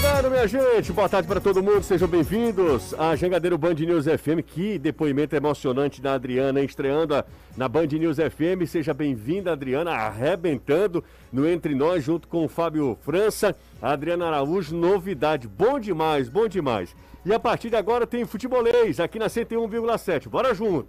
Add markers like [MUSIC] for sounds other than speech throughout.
chegando, minha gente. Boa tarde para todo mundo. Sejam bem-vindos à Jangadeiro Band News FM. Que depoimento emocionante da Adriana estreando na Band News FM. Seja bem-vinda, Adriana, arrebentando no Entre Nós junto com o Fábio França. A Adriana Araújo, novidade. Bom demais, bom demais. E a partir de agora tem futebolês aqui na 101,7. Bora junto.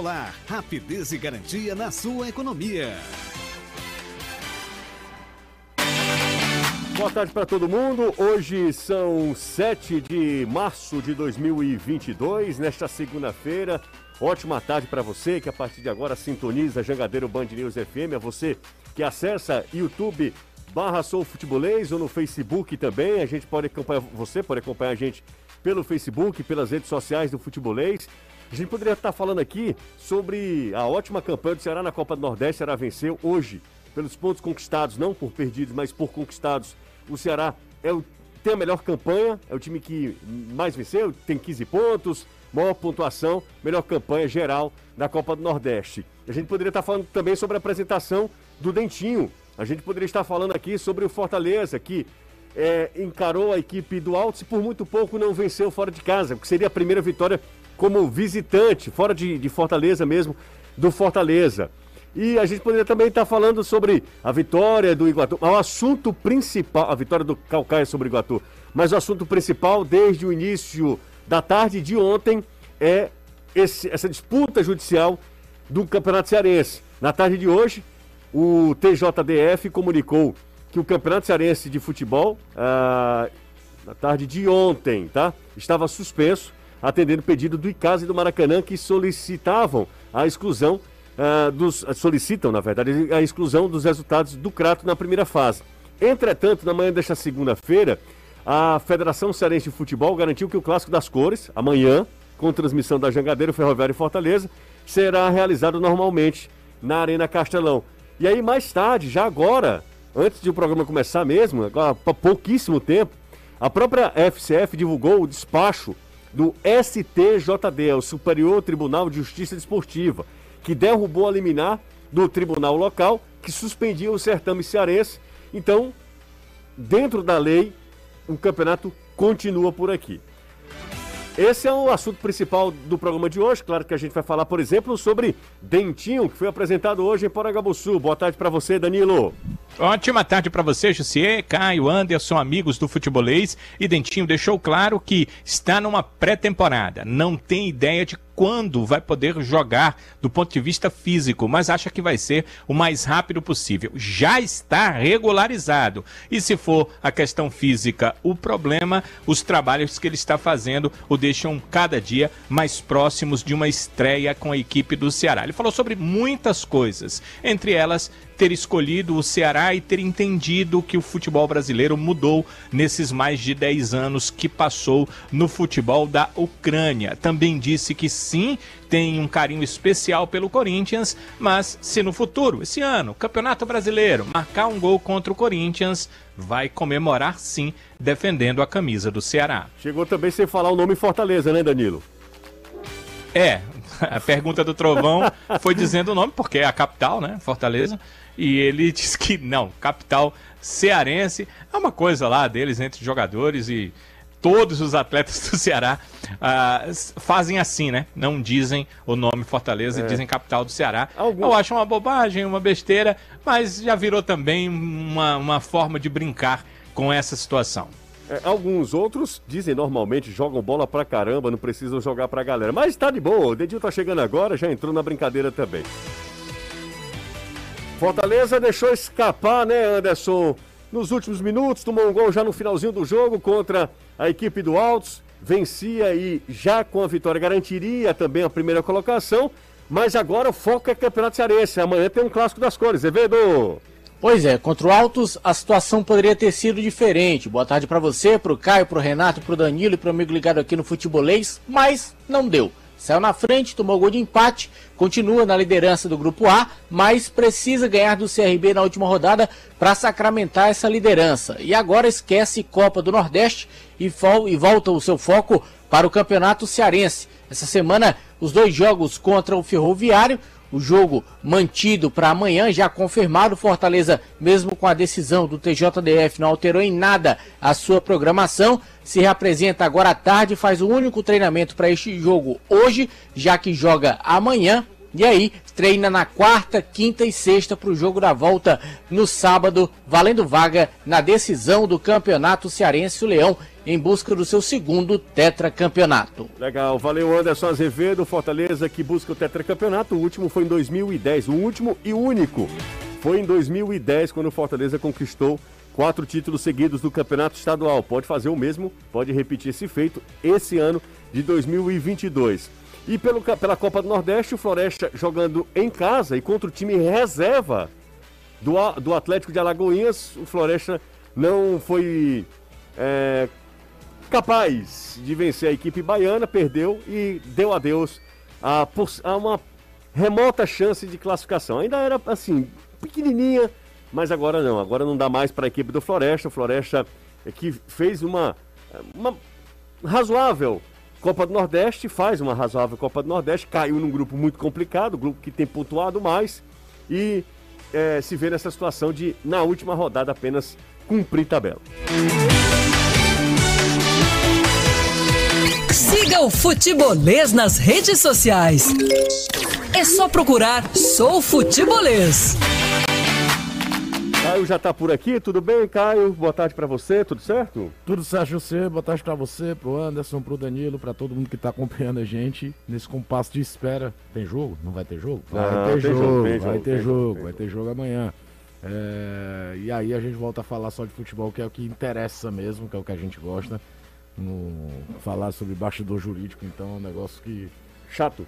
Rapidez e garantia na sua economia. Boa tarde para todo mundo. Hoje são 7 de março de 2022, nesta segunda-feira. Ótima tarde para você que a partir de agora sintoniza Jangadeiro Band News FM. A você que acessa YouTube barra Sou Futebolês ou no Facebook também. A gente pode acompanhar, você pode acompanhar a gente pelo Facebook, pelas redes sociais do Futebolês. A gente poderia estar falando aqui sobre a ótima campanha do Ceará na Copa do Nordeste. O Ceará venceu hoje pelos pontos conquistados, não por perdidos, mas por conquistados. O Ceará é o, tem a melhor campanha, é o time que mais venceu, tem 15 pontos, maior pontuação, melhor campanha geral na Copa do Nordeste. A gente poderia estar falando também sobre a apresentação do Dentinho. A gente poderia estar falando aqui sobre o Fortaleza, que é, encarou a equipe do Altos e por muito pouco não venceu fora de casa, porque seria a primeira vitória como visitante, fora de, de Fortaleza mesmo, do Fortaleza. E a gente poderia também estar falando sobre a vitória do Iguatu. O assunto principal, a vitória do Calcaia sobre o Iguatu. Mas o assunto principal, desde o início da tarde de ontem, é esse, essa disputa judicial do Campeonato Cearense. Na tarde de hoje, o TJDF comunicou que o Campeonato Cearense de Futebol, ah, na tarde de ontem, tá? Estava suspenso atendendo o pedido do ICAS e do Maracanã, que solicitavam a exclusão uh, dos. solicitam, na verdade, a exclusão dos resultados do Crato na primeira fase. Entretanto, na manhã desta segunda-feira, a Federação Cearense de Futebol garantiu que o Clássico das Cores, amanhã, com transmissão da Jangadeiro, Ferroviário e Fortaleza, será realizado normalmente na Arena Castelão. E aí, mais tarde, já agora, antes de o programa começar mesmo, há pouquíssimo tempo, a própria FCF divulgou o despacho do STJD, o Superior Tribunal de Justiça Desportiva, que derrubou a liminar do tribunal local que suspendia o certame cearense. Então, dentro da lei, o campeonato continua por aqui. Esse é o assunto principal do programa de hoje. Claro que a gente vai falar, por exemplo, sobre Dentinho, que foi apresentado hoje em Poragabuçu. Boa tarde para você, Danilo. Ótima tarde para você, Jussier, Caio, Anderson, amigos do futebolês. E Dentinho deixou claro que está numa pré-temporada. Não tem ideia de quando vai poder jogar do ponto de vista físico, mas acha que vai ser o mais rápido possível. Já está regularizado. E se for a questão física o problema, os trabalhos que ele está fazendo o deixam cada dia mais próximos de uma estreia com a equipe do Ceará. Ele falou sobre muitas coisas, entre elas ter escolhido o Ceará e ter entendido que o futebol brasileiro mudou nesses mais de 10 anos que passou no futebol da Ucrânia. Também disse que sim, tem um carinho especial pelo Corinthians, mas se no futuro, esse ano, Campeonato Brasileiro, marcar um gol contra o Corinthians, vai comemorar sim, defendendo a camisa do Ceará. Chegou também sem falar o nome Fortaleza, né, Danilo? É, [LAUGHS] a pergunta do Trovão foi dizendo o nome, porque é a capital, né? Fortaleza e ele [LAUGHS] diz que não, capital cearense é uma coisa lá deles entre jogadores e todos os atletas do Ceará uh, fazem assim, né? Não dizem o nome Fortaleza, é. dizem capital do Ceará. Algum... Eu acho uma bobagem, uma besteira, mas já virou também uma, uma forma de brincar com essa situação. É, alguns outros dizem normalmente jogam bola pra caramba, não precisam jogar pra galera. Mas tá de boa, o Dedinho tá chegando agora, já entrou na brincadeira também. Fortaleza deixou escapar, né, Anderson? Nos últimos minutos, tomou um gol já no finalzinho do jogo contra a equipe do Altos. Vencia e já com a vitória garantiria também a primeira colocação. Mas agora o foco é Campeonato Cearense. Amanhã tem um clássico das cores, Evedo. Pois é, contra o Altos a situação poderia ter sido diferente. Boa tarde para você, para o Caio, para o Renato, para o Danilo e para o amigo ligado aqui no Futebolês, mas não deu. Saiu na frente, tomou gol de empate, continua na liderança do grupo A, mas precisa ganhar do CRB na última rodada para sacramentar essa liderança. E agora esquece Copa do Nordeste e, e volta o seu foco para o Campeonato Cearense. Essa semana, os dois jogos contra o Ferroviário, o jogo mantido para amanhã, já confirmado. Fortaleza, mesmo com a decisão do TJDF, não alterou em nada a sua programação. Se reapresenta agora à tarde, faz o único treinamento para este jogo hoje, já que joga amanhã. E aí, treina na quarta, quinta e sexta para o jogo da volta no sábado, valendo vaga na decisão do Campeonato Cearense. O Leão em busca do seu segundo tetracampeonato. Legal, valeu Anderson Azevedo, Fortaleza que busca o tetracampeonato. O último foi em 2010, o último e único foi em 2010 quando o Fortaleza conquistou quatro títulos seguidos do campeonato estadual. Pode fazer o mesmo, pode repetir esse feito esse ano de 2022. E pelo, pela Copa do Nordeste, o Floresta jogando em casa e contra o time reserva do, do Atlético de Alagoinhas, o Floresta não foi é, capaz de vencer a equipe baiana, perdeu e deu adeus a, a uma remota chance de classificação. Ainda era assim, pequenininha, mas agora não. Agora não dá mais para a equipe do Floresta. O Floresta é que fez uma, uma razoável Copa do Nordeste, faz uma razoável Copa do Nordeste, caiu num grupo muito complicado, grupo que tem pontuado mais e é, se vê nessa situação de, na última rodada, apenas cumprir tabela. Siga o Futebolês nas redes sociais. É só procurar Sou Futebolês. Caio já tá por aqui, tudo bem, Caio? Boa tarde para você, tudo certo? Tudo certo, José. Boa tarde para você, pro Anderson, pro Danilo, para todo mundo que tá acompanhando a gente nesse compasso de espera. Tem jogo? Não vai ter jogo? Vai Não, ter jogo, jogo, vai jogo, ter jogo, jogo, tem vai ter jogo amanhã. É, E aí a gente volta a falar só de futebol, que é o que interessa mesmo, que é o que a gente gosta. No... Falar sobre bastidor jurídico, então é um negócio que Chato.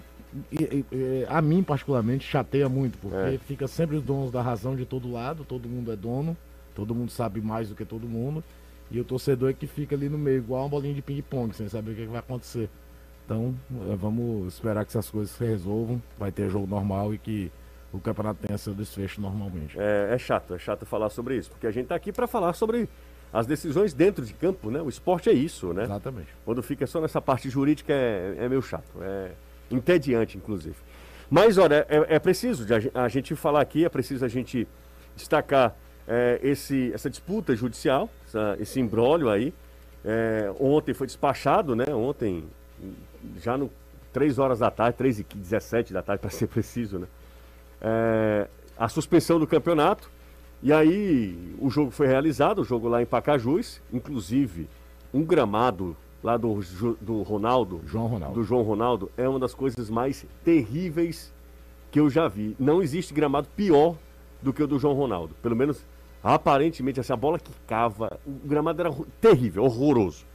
A mim particularmente chateia muito, porque É. fica sempre os donos da razão de todo lado, todo mundo é dono, todo mundo sabe mais do que todo mundo, e o torcedor é que fica ali no meio, igual uma bolinha de ping-pong, sem saber o que, que vai acontecer. Então, eh, vamos esperar que essas coisas se resolvam, vai ter jogo normal e que o campeonato tenha seu desfecho normalmente. É, é chato, é chato falar sobre isso, porque a gente tá aqui para falar sobre as decisões dentro de campo, né? O esporte é isso, né? Exatamente. Quando fica só nessa parte jurídica é, é meio chato, é entediante, inclusive. Mas, olha, é, é preciso de a, a gente falar aqui, é preciso a gente destacar é, esse, essa disputa judicial, essa- esse imbróglio aí. É, ontem foi despachado, né? Ontem, já no 3 horas da tarde, 3 e 17 da tarde, [LAUGHS] para ser preciso, né? É, a suspensão do campeonato. E aí o jogo foi realizado, o jogo lá em Pacajus, inclusive um gramado lá do, do Ronaldo, João Ronaldo. do João Ronaldo, é uma das coisas mais terríveis que eu já vi. Não existe gramado pior do que o do João Ronaldo. Pelo menos, aparentemente, essa bola que cava, o gramado era terrível, horroroso.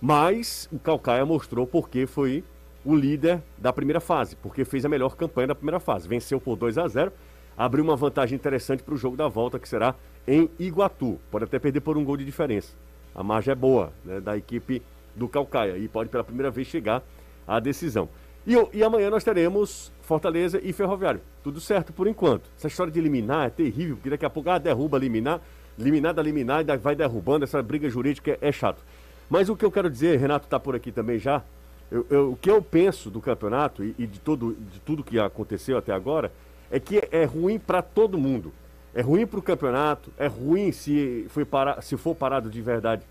Mas o Calcaia mostrou porque foi o líder da primeira fase, porque fez a melhor campanha da primeira fase. Venceu por 2 a 0 abriu uma vantagem interessante para o jogo da volta, que será em Iguatu. Pode até perder por um gol de diferença. A margem é boa né, da equipe do Calcaia e pode pela primeira vez chegar à decisão. E, e amanhã nós teremos Fortaleza e Ferroviário. Tudo certo por enquanto. Essa história de eliminar é terrível, porque daqui a pouco ah, derruba, eliminar, eliminar, da eliminar, e vai derrubando. Essa briga jurídica é, é chato. Mas o que eu quero dizer, Renato está por aqui também já. eu- eu- o que eu penso do campeonato e, e de, todo, de tudo que aconteceu até agora é que é ruim para todo mundo. É ruim para o campeonato, é ruim se, foi para, se for parado de verdade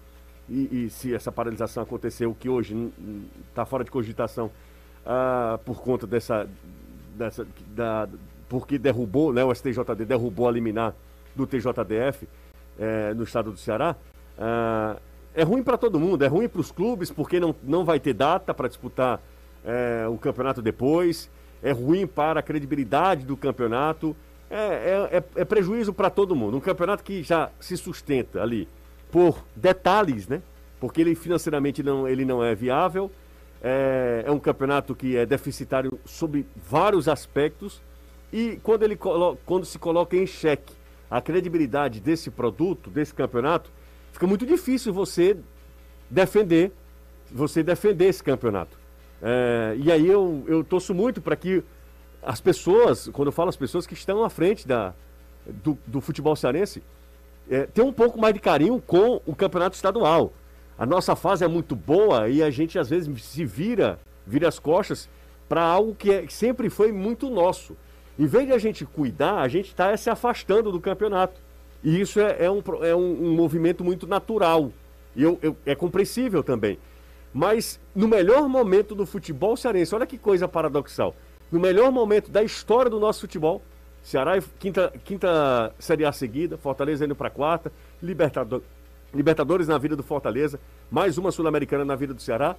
e, e se essa paralisação aconteceu, que hoje está fora de cogitação ah, por conta dessa, dessa da, porque derrubou, né, o STJD derrubou a liminar do TJDF eh, no estado do Ceará. ah, é ruim para todo mundo, é ruim para os clubes porque não, não vai ter data para disputar eh, o campeonato depois, é ruim para a credibilidade do campeonato, é, é, é- é prejuízo para todo mundo. Um campeonato que já se sustenta ali por detalhes, né? Porque ele financeiramente não, ele não é viável, é, é um campeonato que é deficitário sobre vários aspectos e quando, ele quando se coloca em xeque a credibilidade desse produto, desse campeonato, fica muito difícil você defender, você defender esse campeonato. É, e aí eu, eu torço muito para que as pessoas, quando eu falo as pessoas que estão à frente da, do, do futebol cearense, é, tenham um pouco mais de carinho com o campeonato estadual. A nossa fase é muito boa e a gente às vezes se vira, vira as costas para algo que, é, que sempre foi muito nosso. Em vez de a gente cuidar, a gente está se afastando do campeonato. E isso é, é, um, é um, um, movimento muito natural. E eu, eu, é compreensível também. Mas no melhor momento do futebol cearense, olha que coisa paradoxal. No melhor momento da história do nosso futebol, Ceará quinta, quinta Série A seguida, Fortaleza indo para quarta, Libertador, Libertadores na vida do Fortaleza, mais uma Sul-Americana na vida do Ceará,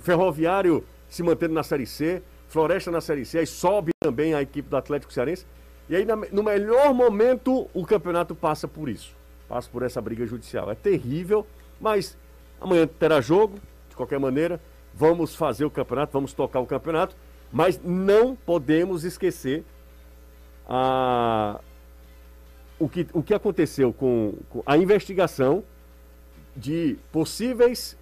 Ferroviário se mantendo na Série C, Floresta na Série C, aí sobe também a equipe do Atlético Cearense. E aí, no melhor momento, o campeonato passa por isso. Passa por essa briga judicial. É terrível, mas amanhã terá jogo, de qualquer maneira. Vamos fazer o campeonato, vamos tocar o campeonato, mas não podemos esquecer a, o, que, o que aconteceu com, com a investigação de possíveis,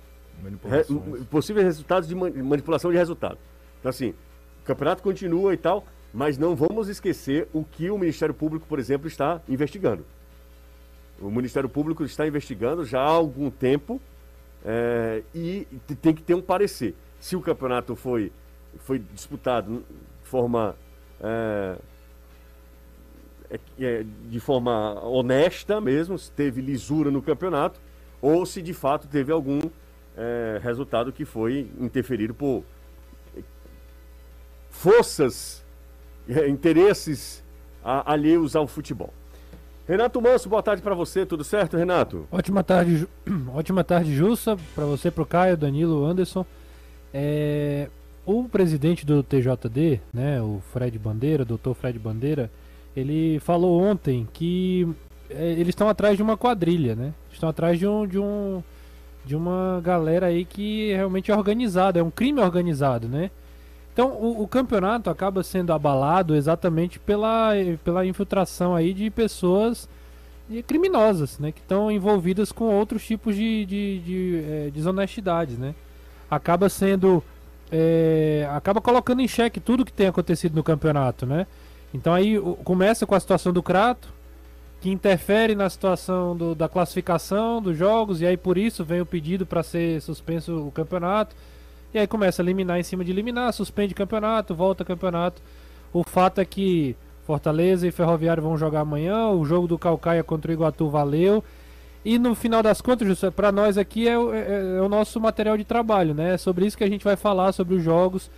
re, possíveis resultados de manipulação de resultado. Então, assim, o campeonato continua e tal, mas não vamos esquecer o que o Ministério Público, por exemplo, está investigando. O Ministério Público está investigando já há algum tempo é, e tem que ter um parecer. Se o campeonato foi, foi disputado de forma, é, é, de forma honesta mesmo, se teve lisura no campeonato, ou se de fato teve algum é, resultado que foi interferido por forças, é, interesses a, alheios ao futebol. Renato Manso, boa tarde para você, tudo certo, Renato? Ótima tarde, [CLEARS THROAT] ótima tarde, Jussa, para você, para o Caio, Danilo, Anderson. É, o presidente do TJD, né, o Fred Bandeira, doutor Fred Bandeira, ele falou ontem que é, eles estão atrás de uma quadrilha, né? Estão atrás de um, de um de uma galera aí que realmente é organizada, é um crime organizado, né? Então o, o, campeonato acaba sendo abalado exatamente pela, pela infiltração aí de pessoas criminosas, né? Que estão envolvidas com outros tipos de, de, de é, desonestidades, né? Acaba sendo é, acaba colocando em xeque tudo que tem acontecido no campeonato, né? Então aí começa com a situação do Crato, que interfere na situação do, da classificação dos jogos, e aí por isso vem o pedido para ser suspenso o campeonato. E aí começa a eliminar em cima de eliminar, suspende campeonato, volta campeonato. O fato é que Fortaleza e Ferroviário vão jogar amanhã, o jogo do Calcaia contra o Iguatu valeu. E no final das contas, para nós aqui é, é, é, o nosso material de trabalho, né? É sobre isso que a gente vai falar, sobre os jogos.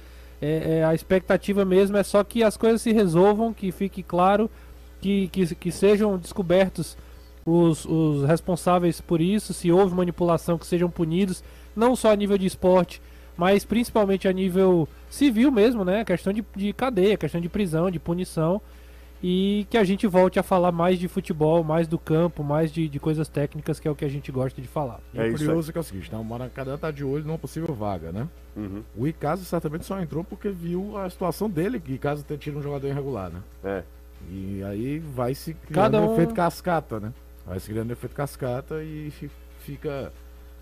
É, é, a expectativa mesmo é só que as coisas se resolvam, que fique claro, que, que, que sejam descobertos os, os responsáveis por isso, se houve manipulação, que sejam punidos, não só a nível de esporte, mas principalmente a nível civil mesmo, né? Questão de, de cadeia, questão de prisão, de punição. E que a gente volte a falar mais de futebol, mais do campo, mais de, de coisas técnicas, que é o que a gente gosta de falar. E é curioso que é o seguinte, né? o Maracanã tá de olho numa possível vaga, né? Uhum. O Icasa certamente só entrou porque viu a situação dele, que Icasa ter tido um jogador irregular, né? É. E aí vai se criando Cada um... efeito cascata, né? Vai se criando efeito cascata e fica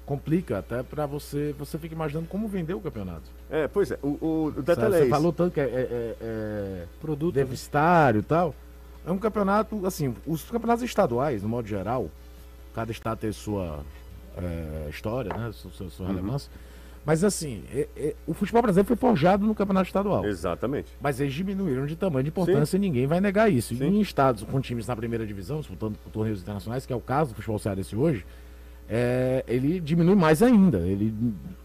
complica até para você, você fica imaginando como vender o campeonato. É, pois é, o, o, detalhe Você é falou tanto que é, é, é, é produto deficitário e tal. É um campeonato, assim, os campeonatos estaduais, no modo geral, cada estado tem sua é, história, né, sua, sua, uhum. relevância. Mas assim, é, é, o futebol brasileiro foi forjado no campeonato estadual. Exatamente. Mas eles diminuíram de tamanho de importância Sim. e ninguém vai negar isso. Sim. Em estados com times na primeira divisão, disputando torneios internacionais, que é o caso do futebol cearense hoje, é, ele diminui mais ainda. Ele,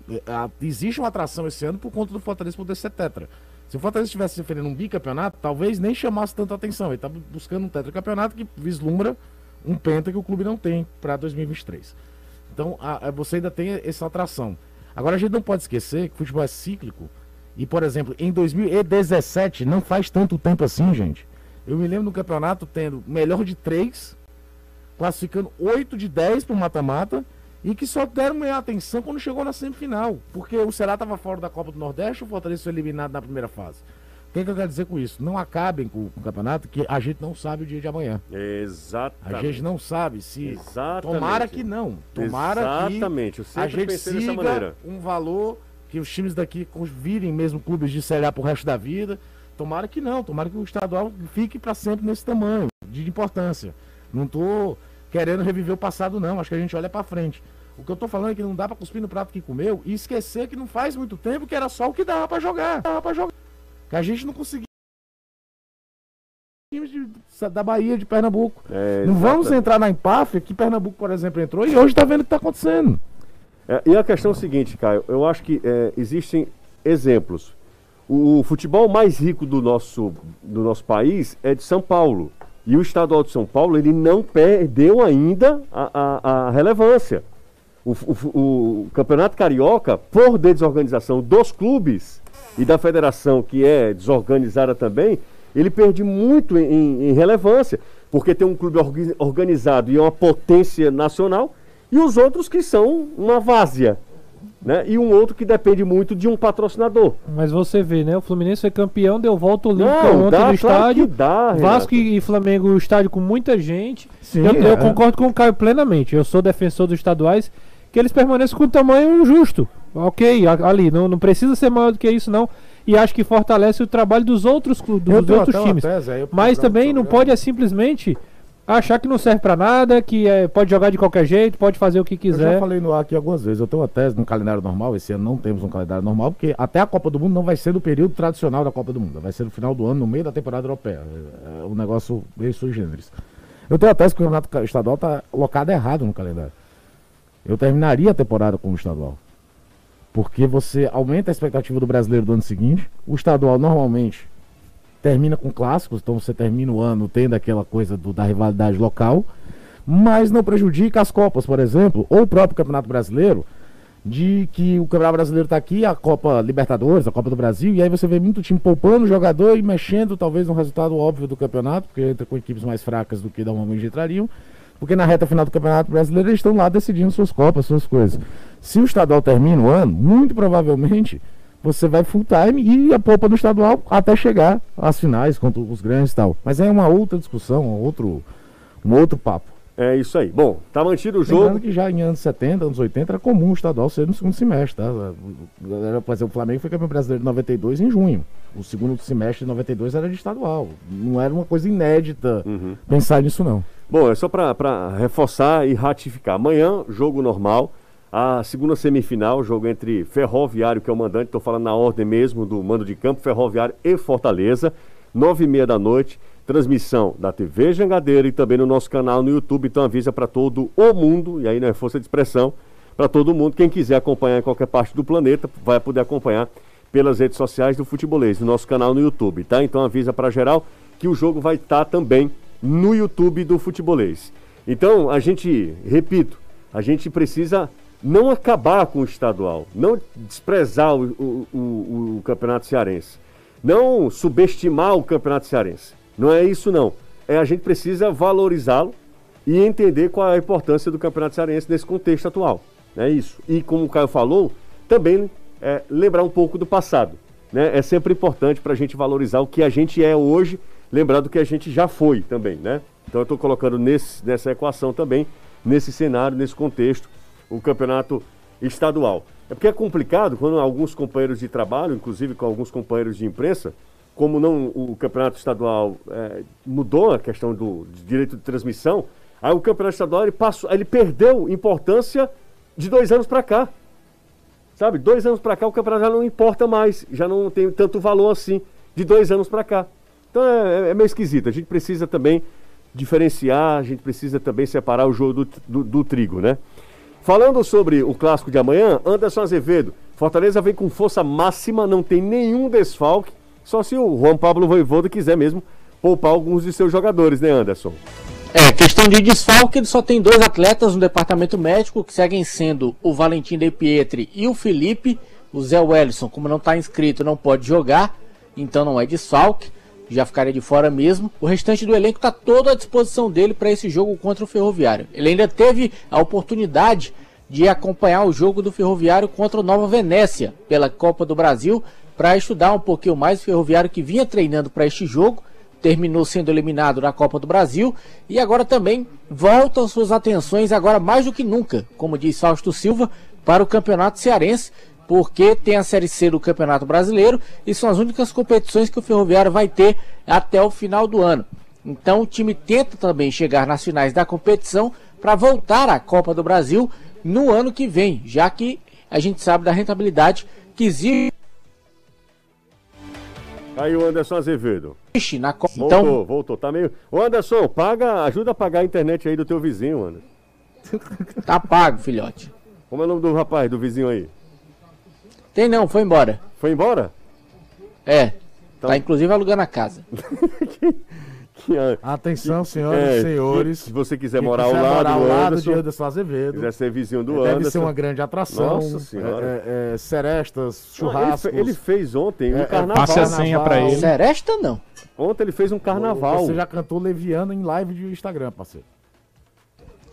é, a, existe uma atração esse ano por conta do Fortaleza poder ser tetra. Se o Fortaleza estivesse defendendo um bicampeonato, talvez nem chamasse tanta atenção. Ele está buscando um tetracampeonato que vislumbra um penta que o clube não tem para 2023. Então a, a, você ainda tem essa atração. Agora a gente não pode esquecer que o futebol é cíclico. E, por exemplo, em 2017, não faz tanto tempo assim, gente. Eu me lembro no campeonato tendo melhor de três classificando 8 de 10 para o mata-mata e que só deram meia atenção quando chegou na semifinal, porque o Ceará estava fora da Copa do Nordeste, o Fortaleza foi eliminado na primeira fase. que, que eu quero dizer com isso? Não acabem com, o campeonato, que a gente não sabe o dia de amanhã. Exatamente. A gente não sabe se. Exatamente. Tomara que não. Tomara Exatamente. Que a gente siga um valor que os times daqui virem mesmo clubes de Série A pro resto da vida. Tomara que não. Tomara que o estadual fique para sempre nesse tamanho de importância. Não tô querendo reviver o passado, não. Acho que a gente olha para frente. O que eu tô falando é que não dá para cuspir no prato que comeu e esquecer que não faz muito tempo que era só o que dava para jogar. Dava para jogar. Que a gente não conseguia. Da Bahia, de Pernambuco. É, Não vamos entrar na empáfia que Pernambuco, por exemplo, entrou e hoje tá vendo o que tá acontecendo. É, e a questão é o seguinte, Caio, eu acho que é, existem exemplos. O, futebol mais rico do nosso, do nosso país é de São Paulo. E o estadual de São Paulo, ele não perdeu ainda a, a- a relevância. O, o- o Campeonato Carioca, por desorganização dos clubes e da federação, que é desorganizada também, ele perde muito em, em relevância, porque tem um clube organizado e é uma potência nacional, e os outros que são uma várzea. Né? E um outro que depende muito de um patrocinador. Mas você vê, né? O Fluminense foi campeão, deu volta olímpica ontem dá, no claro estádio. que dá. Vasco e Flamengo, o estádio com muita gente. Sim, eu, eu é. concordo com o Caio plenamente. Eu sou defensor dos estaduais, que eles permaneçam com o tamanho justo. Ok, ali, não, não precisa ser maior do que isso, não. E acho que fortalece o trabalho dos outros, Eu dos outros times. tese eu Mas também não pode é simplesmente achar que não serve pra nada, que é, pode jogar de qualquer jeito, pode fazer o que Eu já quiser. falei no ar aqui algumas vezes. Eu tenho uma tese no calendário normal. Esse ano não temos um calendário normal, porque até a Copa do Mundo não vai ser no período tradicional da Copa do Mundo. Vai ser no final do ano, no meio da temporada europeia. É um negócio meio sui generis. Eu tenho a tese que o campeonato estadual está locado errado no calendário. Eu terminaria a temporada com o estadual. Porque você aumenta a expectativa do brasileiro do ano seguinte. O estadual normalmente termina com clássicos, então você termina o ano tendo aquela coisa do- da rivalidade local, mas não prejudica as Copas, por exemplo, ou o próprio Campeonato Brasileiro, de que o Campeonato Brasileiro está aqui, a Copa Libertadores, a Copa do Brasil, e aí você vê muito time poupando o jogador e mexendo talvez no resultado óbvio do campeonato, porque entra com equipes mais fracas do que normalmente entrariam, porque na reta final do Campeonato Brasileiro eles estão lá decidindo suas Copas, suas coisas. Se o estadual termina o ano, muito provavelmente você vai full time e a poupa no estadual até chegar às finais contra os grandes e tal. Mas é uma outra discussão, um outro, um outro papo. É isso aí. Bom, tá mantido o Lembrando jogo. que já em anos 70, anos 80, era comum o estadual ser no segundo semestre, tá? Era, Por exemplo, o Flamengo foi campeão brasileiro de 92 em junho. O segundo semestre de 92 era de estadual. Não era uma coisa inédita Uhum. pensar nisso, não. Bom, é só para reforçar e ratificar. Amanhã, jogo normal. A segunda semifinal, jogo entre Ferroviário, que é o mandante, estou falando na ordem mesmo do mando de campo, Ferroviário e Fortaleza, nove e meia da noite. Transmissão da TV Jangadeira e também no nosso canal no YouTube. Então avisa para todo o mundo, e aí não é força de expressão, para todo mundo. Quem quiser acompanhar em qualquer parte do planeta, vai poder acompanhar pelas redes sociais do Futebolês, no nosso canal no YouTube, tá? Então avisa para geral que o jogo vai estar também no YouTube do Futebolês. Então, a gente, repito, a gente precisa não acabar com o estadual, não desprezar o, o- o- o Campeonato Cearense, não subestimar o Campeonato Cearense. Não é isso, não. É a gente precisa valorizá-lo e entender qual é a importância do Campeonato Cearense nesse contexto atual. É isso. E como o Caio falou, também é, lembrar um pouco do passado. Né? É sempre importante para a gente valorizar o que a gente é hoje, lembrar do que a gente já foi também. Né? Então eu estou colocando nesse, nessa equação também, nesse cenário, nesse contexto, o campeonato estadual. É porque é complicado quando alguns companheiros de trabalho, inclusive com alguns companheiros de imprensa, como não o campeonato estadual é, mudou a questão do direito de transmissão, aí o campeonato estadual ele passou, ele perdeu importância de dois anos para cá. Sabe, dois anos para cá o campeonato já não importa mais, já não tem tanto valor assim, de dois anos para cá. Então é, é meio esquisito. A gente precisa também diferenciar, a gente precisa também separar o jogo do, do, do trigo, né? Falando sobre o clássico de amanhã, Anderson Azevedo, Fortaleza vem com força máxima, não tem nenhum desfalque, só se o Juan Pablo Voivoda quiser mesmo poupar alguns de seus jogadores, né, Anderson? É, questão de desfalque, ele só tem dois atletas no departamento médico que seguem sendo o Valentim De Pietri e o Felipe. O Zé Wellison, como não está inscrito, não pode jogar, então não é desfalque, já ficaria de fora mesmo. O restante do elenco está todo à disposição dele para esse jogo contra o Ferroviário. Ele ainda teve a oportunidade de acompanhar o jogo do Ferroviário contra o Nova Venécia pela Copa do Brasil, para estudar um pouquinho mais. O Ferroviário que vinha treinando para este jogo, terminou sendo eliminado na Copa do Brasil e agora também volta suas atenções, agora mais do que nunca, como diz Fausto Silva, para o Campeonato Cearense, porque tem a Série C do Campeonato Brasileiro e são as únicas competições que o Ferroviário vai ter até o final do ano. Então o time tenta também chegar nas finais da competição para voltar à Copa do Brasil no ano que vem, já que a gente sabe da rentabilidade que existe Aí o Anderson Azevedo. na Copa. Voltou, Então, voltou. Tá meio. Ô Anderson, paga, ajuda a pagar a internet aí do teu vizinho, Anderson. tá pago, filhote. Como é o nome do rapaz, do vizinho aí? Tem não, foi embora. Foi embora? É. Então- Tá inclusive alugando a casa. [LAUGHS] Que, ah, Atenção, senhoras é, e senhores. Se você quiser morar ao quiser lado morar do ao lado Anderson, de Anderson Azevedo. quiser ser vizinho do Deve Anderson. ser uma grande atração. Nossa Senhora. É, é, é, serestas, Não, ele churrascos. fe- Ele, fez ontem um É, é, carnaval. Passe a senha pra ele. Seresta não. Ontem ele fez um carnaval. Você já cantou Leviano em live de Instagram, parceiro.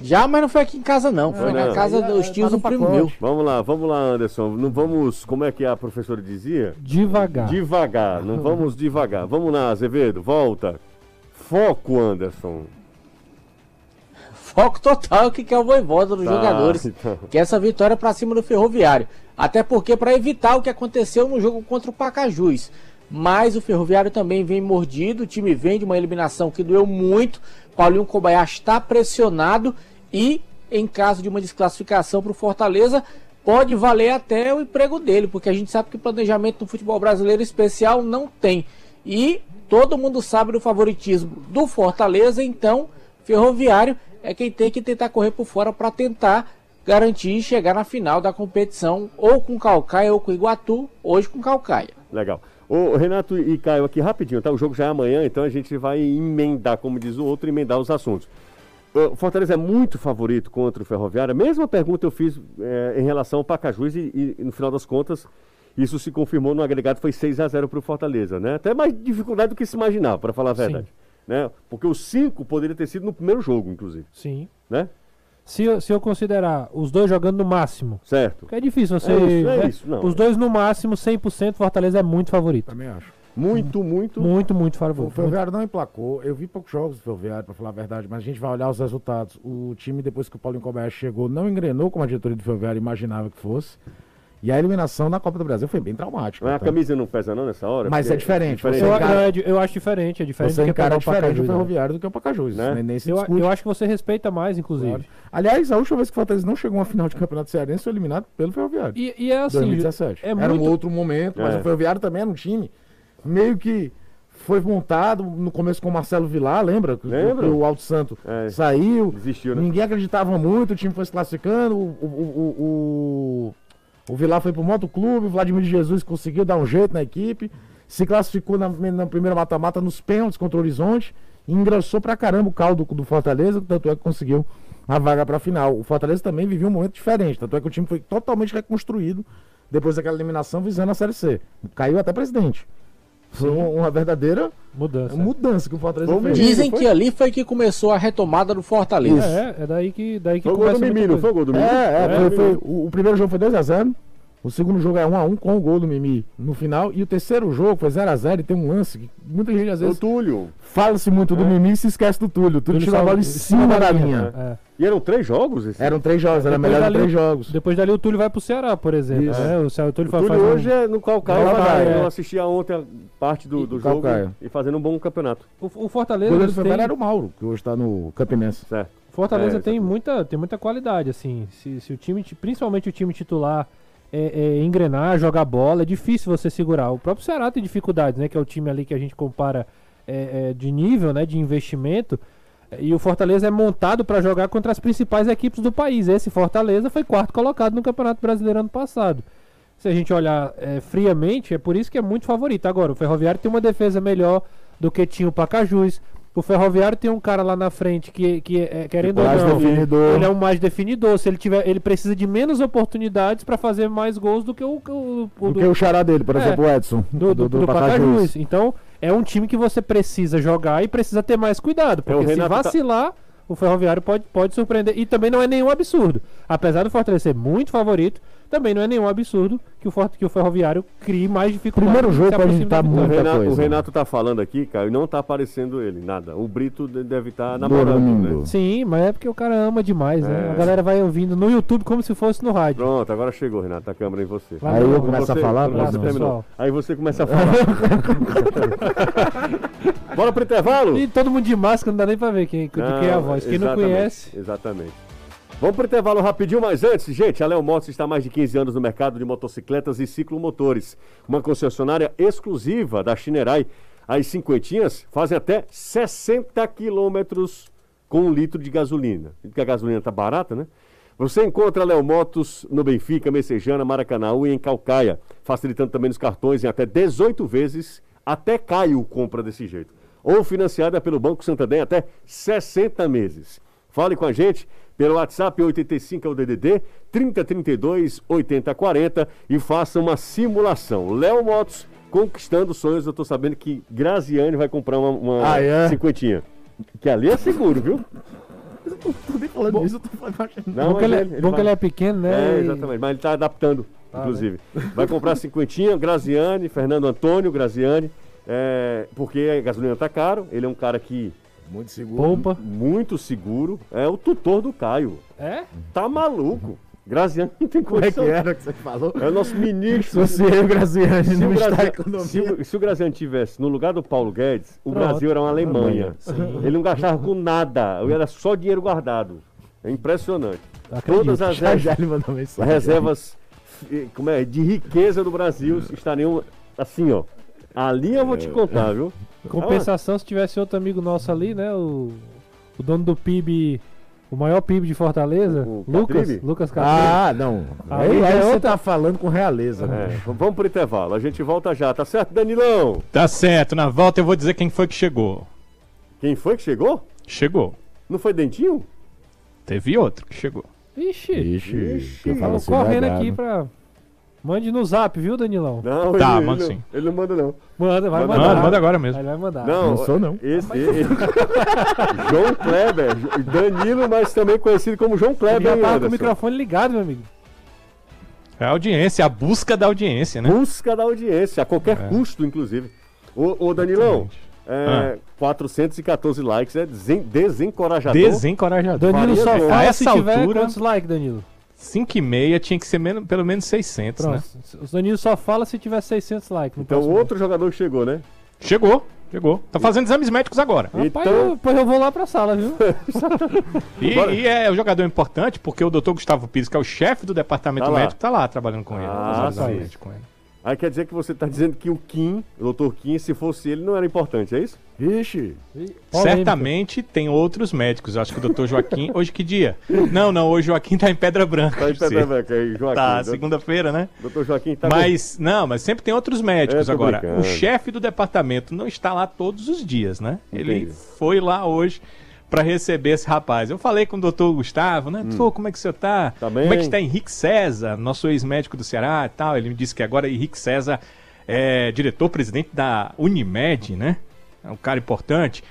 Já, mas não foi aqui em casa não. Foi não. na casa dos é, tios do primo meu. Vamos lá, vamos lá, Anderson. Não vamos. Como é que a professora dizia? Devagar. Devagar, não [LAUGHS] vamos devagar. Vamos lá, Azevedo, volta. Foco, Anderson. Foco total que quer o voivoda dos Tá, jogadores. então. Que é essa vitória pra cima do Ferroviário. Até porque para evitar o que aconteceu no jogo contra o Pacajus. Mas o Ferroviário também vem mordido, o time vem de uma eliminação que doeu muito. Paulinho Kobayashi está pressionado e em caso de uma desclassificação para o Fortaleza, pode valer até o emprego dele, porque a gente sabe que planejamento no futebol brasileiro especial não tem. E todo mundo sabe do favoritismo do Fortaleza, então Ferroviário é quem tem que tentar correr por fora para tentar garantir chegar na final da competição, ou com Calcaia ou com Iguatu, hoje com Calcaia. Legal. Ô, Renato e Caio, aqui rapidinho, tá? O jogo já é amanhã, então a gente vai emendar, como diz o outro, emendar os assuntos. O Fortaleza é muito favorito contra o Ferroviário. A mesma pergunta eu fiz é, em relação ao Pacajus e, e, no final das contas isso se confirmou no agregado, foi 6 a 0 para o Fortaleza, né? Até mais dificuldade do que se imaginava, para falar a verdade. Né? Porque o 5 poderia ter sido no primeiro jogo, inclusive, Sim. né? Se, eu- se eu considerar os dois jogando no máximo, Certo. porque é difícil você. É isso, é né? isso, não. Os dois no máximo, 100%, Fortaleza é muito favorito. Também acho. Muito, muito. Muito, muito O favorito. Ferroviário não emplacou. Eu vi poucos jogos do Ferroviário, pra falar a verdade, mas a gente vai olhar os resultados. O time, depois que o Paulinho Kobayashi chegou, não engrenou como a diretoria do Ferroviário imaginava que fosse. E a eliminação na Copa do Brasil foi bem traumática. Mas a tá? camisa não pesa não nessa hora? Mas é diferente, diferente. você Eu, encara- é eu acho diferente, é diferente Você do que encara o diferente o Pacajus, né? Ferroviário do que o Pacajus. Né? Nem, nem se Eu, discute. eu acho que você respeita mais, inclusive. Claro. Aliás, a última vez que o Fortaleza não chegou a uma final de campeonato cearense foi eliminado pelo Ferroviário. E, e é assim, 2017. é Era muito- um outro momento, mas É. o Ferroviário também era um time meio que foi montado no começo com o Marcelo Vilar, lembra? Que o Alto Santo É. saiu, Desistiu, né? ninguém acreditava muito, o time foi se classificando, o, o, o, o, Vilar foi pro motoclube, o Vladimir Jesus conseguiu dar um jeito na equipe, se classificou na, na primeira mata-mata nos pênaltis contra o Horizonte, e engrossou pra caramba o caldo do Fortaleza, tanto é que conseguiu a vaga pra final. O Fortaleza também viveu um momento diferente, tanto é que o time foi totalmente reconstruído depois daquela eliminação visando a Série C. Caiu até presidente. Foi uma, uma verdadeira mudança. mudança que o Fortaleza fez. Dizem foi? que ali foi que começou a retomada do Fortaleza. É, é daí que, daí que Foi o gol do começa muita Mimi, não foi o gol do Mimi? É, é, É, foi, foi- o, o primeiro jogo foi 2x0. O segundo jogo é 1x1 com o gol do Mimi no final. E o terceiro jogo foi 0x0 e tem um lance que muita gente às O vezes Túlio. fala-se muito do Mimi e se esquece do Túlio. O Túlio Ele tirou a bola em cima da a linha. É. E eram três jogos? Esse? Eram três jogos, era Depois melhor de dali- três jogos. Depois dali o Túlio vai pro Ceará, por exemplo. Isso. né? O, Ceará- o Túlio O vai Túlio fazer um- hoje é no Calcaia. Calcaia, Eu é. assisti ontem a parte do, do jogo e fazendo um bom campeonato. O, o O Fortaleza, goleiro do eles têm- Ferroviário era o Mauro, que hoje tá no Campinense. Certo. Fortaleza É, tem, muita, tem muita qualidade, assim. Se, se o time, ti- principalmente o time titular, é, é, engrenar, jogar bola, é difícil você segurar. O próprio Ceará tem dificuldades, né? Que é o time ali que a gente compara é, é, de nível, né? De investimento. E o Fortaleza é montado para jogar contra as principais equipes do país. Esse Fortaleza foi quarto colocado no Campeonato Brasileiro ano passado. Se a gente olhar é, friamente, é por isso que é muito favorito. Agora, o Ferroviário tem uma defesa melhor do que tinha o Pacajus. O Ferroviário tem um cara lá na frente que, que é, querendo ou Mais não, definidor. ele é um mais definidor. Se ele tiver, ele precisa de menos oportunidades para fazer mais gols do que o, o, o Do que o xará dele, por É. exemplo, o Edson. do, do, do Pacajus. Então, é um time que você precisa jogar e precisa ter mais cuidado. É, Porque se Renato tá- vacilar, o Ferroviário pode, pode surpreender. E também não é nenhum absurdo. Apesar do Fortaleza ser muito favorito, também não é nenhum absurdo que o, Fort- que o Ferroviário crie mais dificuldades. Primeiro jogo pode estar O. Muita Renato, o coisa. Renato tá falando aqui, cara, e não tá aparecendo ele, nada. O Brito de- deve estar namorando, Dormindo. né? Sim, mas é porque o cara ama demais, né? É. A galera vai ouvindo no YouTube como se fosse no rádio. Pronto, agora chegou, Renato, a câmera em você. Vai Aí eu começo a Você- falar, quando você terminou. Aí você começa a falar. [LAUGHS] Bora pro intervalo? E todo mundo de máscara, não dá nem pra ver quem, quem é a voz. Quem não conhece, Exatamente. Vamos pro intervalo rapidinho, mas antes, gente, a Léo Motos está há mais de 15 anos no mercado de motocicletas e ciclomotores. Uma concessionária exclusiva da Chinerai. As cinquentinhas fazem até 60 quilômetros com um litro de gasolina. Porque a gasolina tá barata, né? Você encontra a Léo Motos no Benfica, Messejana, Maracanã e em Calcaia, facilitando também nos cartões em até 18 vezes. Até Caio compra desse jeito. Ou financiada pelo Banco Santander até 60 meses. Fale com a gente pelo WhatsApp 85 é o DDD 3032 8040 e faça uma simulação. Léo Motos conquistando sonhos. Eu tô sabendo que Graziane vai comprar uma, uma Ah, é? cinquentinha. Que ali é seguro, viu? Tô nem falando isso, eu tô falando. Não, bom, que ele, é- ele- bom que é pequeno, né? É, exatamente. Mas ele está adaptando, Ah, inclusive. [LAUGHS] Vai comprar cinquentinha, Graziane, Fernando Antônio, Graziane, é, porque a gasolina tá caro. Ele é um cara que Muito seguro. Poupa. muito seguro. É o tutor do Caio. É? Tá maluco. Graziane não tem Como é que condição. era que você falou? É o nosso Se ministro. fosse eu, Graziane, Se no o, Ministério da Graziani, Economia. se, o- se o Graziani tivesse no lugar do Paulo Guedes, o Pronto. Brasil era uma Alemanha. Alemanha, Ele não gastava com nada, era só dinheiro guardado. É impressionante. Acredito. Todas as Já já ele mandou mensagem. As reservas eh, como é, de riqueza do Brasil estariam assim, ó. Ali eu vou te contar, viu? Compensação, se tivesse outro amigo nosso ali, né? O, o dono do PIB, o maior PIB de Fortaleza, O Lucas, Catribe? Lucas Catribe. Ah, não. Aí Aí, é você outra- tá falando com realeza. né? É, vamos pro intervalo, a gente volta já, tá certo, Danilão? Tá certo, na volta eu vou dizer quem foi que chegou. Quem foi que chegou? Chegou. Não foi Dentinho? Teve outro que chegou. Ixi, Ixi, que eu falo assim, correndo dar, aqui né? pra. Mande no zap, viu, Danilão? Não, Tá, ele, manda ele, sim. ele não manda não. Manda, vai Manda, mandar. Manda, manda agora mesmo. Ele vai mandar. Não, Não sou, não. Esse, esse- [LAUGHS] João Kleber, Danilo, mas também conhecido como João Kleber. já tava com o microfone ligado, meu amigo. É a audiência, a busca da audiência, né? Busca da audiência, a qualquer É. custo, inclusive. Ô, ô Danilão, Ah. é, 414 likes é desen- desencorajador. Desencorajador. Danilo só bem. fala A se essa tiver altura- quantos likes, Danilo? 5 e meia tinha que ser menos, pelo menos 600, Pronto. né? O Danilo só fala se tiver 600 likes. no Então, outro jogador que chegou, né? Chegou, chegou. Tá fazendo exames médicos agora. Rapaz, Então- eu, pois eu vou lá pra sala, viu? [LAUGHS] E, e é um jogador importante porque o doutor Gustavo Pires, que é o chefe do departamento Tá lá. médico, tá lá trabalhando com ele. Ah, médico com ele. Aí quer dizer que você tá dizendo que o Kim, o Dr. Kim, se fosse ele, não era importante, é isso? Ixi. Certamente tem outros médicos. Acho que o doutor Joaquim. [LAUGHS] Hoje que dia? Não, não, hoje o Joaquim tá em Pedra Branca. Tá em. Pedra Branca aí, Joaquim. Tá, Doutor- segunda-feira, né? Doutor Joaquim tá Mas, não, mas sempre tem outros médicos É, agora. brincando. O chefe do departamento não está lá todos os dias, né? Ele Entendi. foi lá hoje para receber esse rapaz. Eu falei com o doutor Gustavo, né? Pô, como é que o senhor tá? Tá bem? Como é que está Henrique César, nosso ex-médico do Ceará e tal? Ele me disse que agora Henrique César é diretor-presidente da Unimed, né? É um cara importante.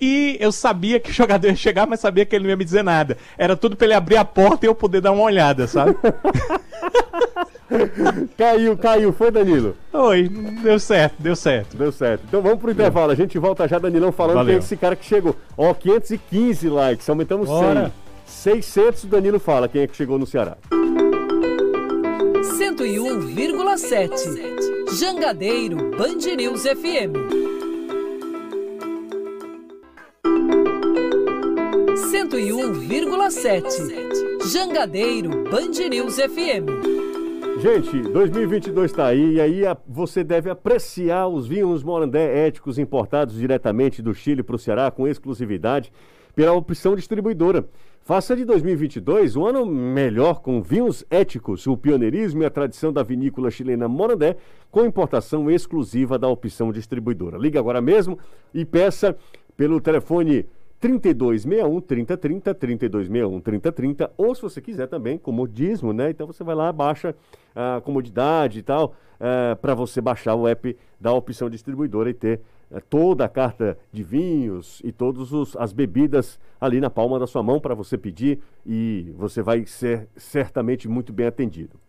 E eu sabia que o jogador ia chegar, mas sabia que ele não ia me dizer nada. Era tudo pra ele abrir a porta e eu poder dar uma olhada, sabe? [LAUGHS] [LAUGHS] Caiu, caiu, foi Danilo. Oi, deu certo, deu certo. Deu certo. Então vamos pro intervalo. A gente volta já, Danilão, falando Valeu. quem é esse cara que chegou. Ó, 515 likes, aumentamos Bora. 100. 600, o Danilo fala quem é que chegou no Ceará. 101,7. Jangadeiro Band News FM. 101,7. Jangadeiro Band News FM. Gente, 2022 está aí e aí você deve apreciar os vinhos Morandé éticos importados diretamente do Chile para o Ceará com exclusividade pela opção distribuidora. Faça de 2022 um ano melhor com vinhos éticos, o pioneirismo e a tradição da vinícola chilena Morandé com importação exclusiva da opção distribuidora. Ligue agora mesmo e peça pelo telefone 3261 3030, 3261 3030, ou se você quiser também, comodismo, né? Então você vai lá, baixa a comodidade e tal, para você baixar o app da opção distribuidora e ter eh, toda a carta de vinhos e todas as bebidas ali na palma da sua mão para você pedir e você vai ser certamente muito bem atendido.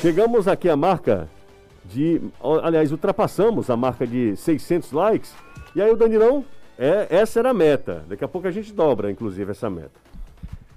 Chegamos aqui à marca de. Aliás, ultrapassamos a marca de 600 likes. E aí o Danilão, é, essa era a meta. Daqui a pouco a gente dobra, inclusive, essa meta.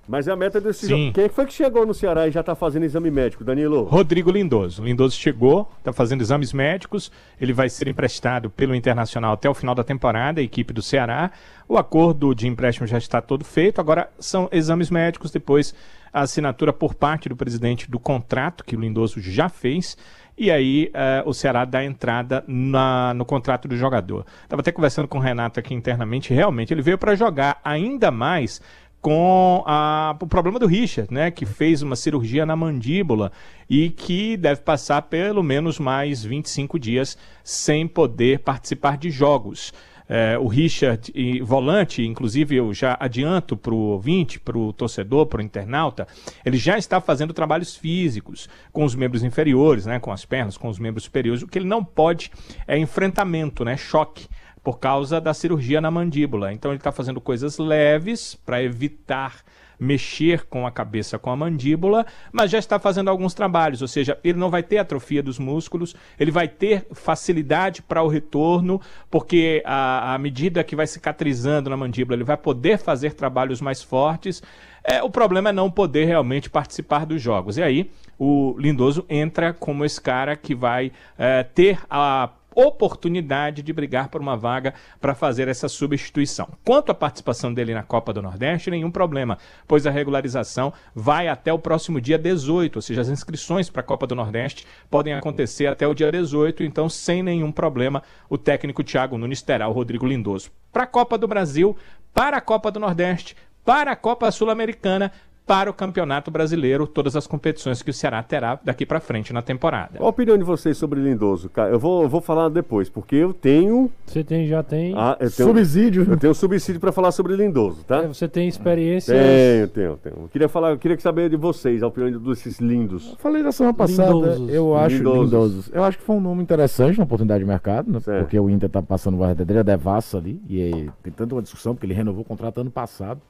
Mas é a meta desse Sim. jogo. Quem que foi que chegou no Ceará e já tá fazendo exame médico, Danilo? Rodrigo Lindoso. Lindoso chegou, está fazendo exames médicos. Ele vai ser emprestado pelo Internacional até o final da temporada, a equipe do Ceará. O acordo de empréstimo já está todo feito. Agora são exames médicos, depois a assinatura por parte do presidente do contrato que o Lindoso já fez. E aí eh, o Ceará dá entrada na- no contrato do jogador. Estava até conversando com o Renato aqui internamente. Realmente ele veio para jogar ainda mais com a- o problema do Richard, né, que fez uma cirurgia na mandíbula e que deve passar pelo menos mais 25 dias sem poder participar de jogos. É, o Richard, e volante, inclusive eu já adianto para o ouvinte, para o torcedor, para o internauta, ele já está fazendo trabalhos físicos com os membros inferiores, né, com as pernas, com os membros superiores. O que ele não pode é enfrentamento, né, choque por causa da cirurgia na mandíbula. Então ele está fazendo coisas leves para evitar mexer com a cabeça com a mandíbula, mas já está fazendo alguns trabalhos, ou seja, ele não vai ter atrofia dos músculos, ele vai ter facilidade para o retorno, porque à medida que vai cicatrizando na mandíbula, ele vai poder fazer trabalhos mais fortes. É, o problema é não poder realmente participar dos jogos. E aí, o Lindoso entra como esse cara que vai é, ter a oportunidade de brigar por uma vaga para fazer essa substituição. Quanto à participação dele na Copa do Nordeste, nenhum problema, pois a regularização vai até o próximo dia 18, ou seja, as inscrições para a Copa do Nordeste podem acontecer até o dia 18, então sem nenhum problema o técnico Thiago Nunes terá o Rodrigo Lindoso para a Copa do Brasil, para a Copa do Nordeste, para a Copa Sul-Americana, para o Campeonato Brasileiro, todas as competições que o Ceará terá daqui para frente na temporada. Qual a opinião de vocês sobre Lindoso? cara? Eu vou, eu vou falar depois, porque eu tenho. Você tem, já tem. Ah, eu tenho Subsídio. Eu tenho subsídio para falar sobre Lindoso, tá? é, Você tem experiência. Tenho, tenho, tenho. Eu queria falar, eu queria saber de vocês, a opinião desses lindos. Falei da semana passada, Lindosos. eu acho Lindosos. lindosos. Eu acho que foi um nome interessante, uma oportunidade de mercado, né? Porque o Inter tá passando o verdadeira devassa ali. E aí, tem tanta uma discussão, porque ele renovou o contrato ano passado.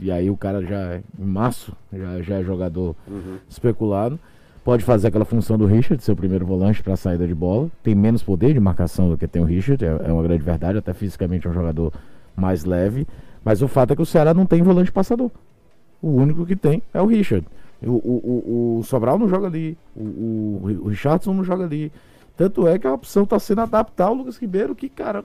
E aí o cara já, em março, já, já é jogador especulado. Pode fazer aquela função do Richard, ser o primeiro volante para saída de bola. Tem menos poder de marcação do que tem o Richard, é, é uma grande verdade. Até fisicamente é um jogador mais leve. Mas o fato é que o Ceará não tem volante passador. O único que tem é o Richard. O, o, o, o Sobral não joga ali. O, o, o Richardson não joga ali. Tanto é que a opção está sendo adaptar o Lucas Ribeiro, que, cara,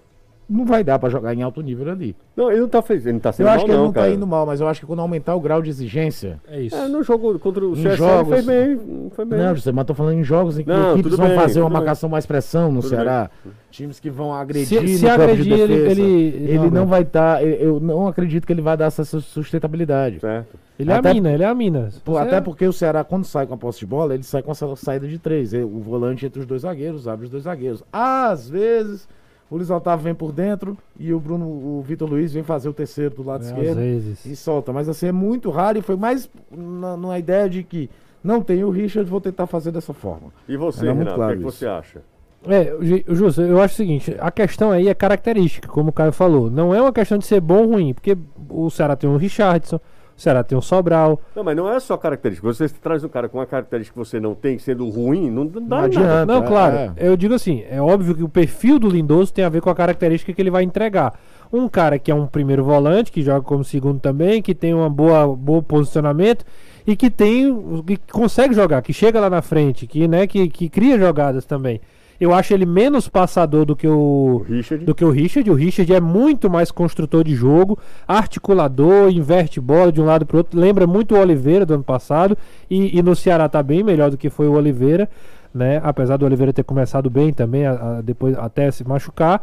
não vai dar para jogar em alto nível ali. Não, ele não tá, fez, ele não tá sendo Eu acho mal, que ele não, não cara. tá indo mal, mas eu acho que quando aumentar o grau de exigência. É isso. É, no jogo contra o CSA jogos- ele foi bem, foi bem. Não, José, mas tô falando em jogos em que Não, equipes vão bem, fazer uma bem. marcação mais pressão no Tudo Ceará. Times que vão agredir Se- no se campo agredir, de ele- defesa. ele- ele não, não não. vai estar. eu não acredito que ele vai dar essa sus- sustentabilidade. Certo. Ele é Até- a mina, ele é a mina. Você até é- porque o Ceará, quando sai com a posse de bola, ele sai com essa saída de três. O volante entre os dois zagueiros, abre os dois zagueiros. Às vezes, o Luiz Otávio vem por dentro e o Bruno, o Vitor Luiz vem fazer o terceiro do lado é, às esquerdo vezes. e solta. Mas assim, é muito raro e foi mais na, numa ideia de que não tem o Richard, vou tentar fazer dessa forma. E você, Era muito Renato, claro o que, é que você acha? É, Justo, eu acho o seguinte, a questão aí é característica, como o Caio falou. Não é uma questão de ser bom ou ruim, porque o Ceará tem um Richardson, o Ceará tem um Sobral. Não, mas não é só característica. Você traz um cara com uma característica que você não tem, sendo ruim, não dá Não nada. adianta. Não, é, claro, é. eu digo assim, é óbvio que o perfil do Lindoso tem a ver com a característica que ele vai entregar. Um cara que é um primeiro volante, que joga como segundo também, que tem um boa, bom posicionamento e que tem que consegue jogar, que chega lá na frente, que, né, que, que cria jogadas também. Eu acho ele menos passador do que o, Richard. do que o Richard. O Richard é muito mais construtor de jogo, articulador, inverte bola de um lado para outro. Lembra muito o Oliveira do ano passado. E, e no Ceará tá bem melhor do que foi o Oliveira, né? Apesar do Oliveira ter começado bem também, a- a- depois até se machucar.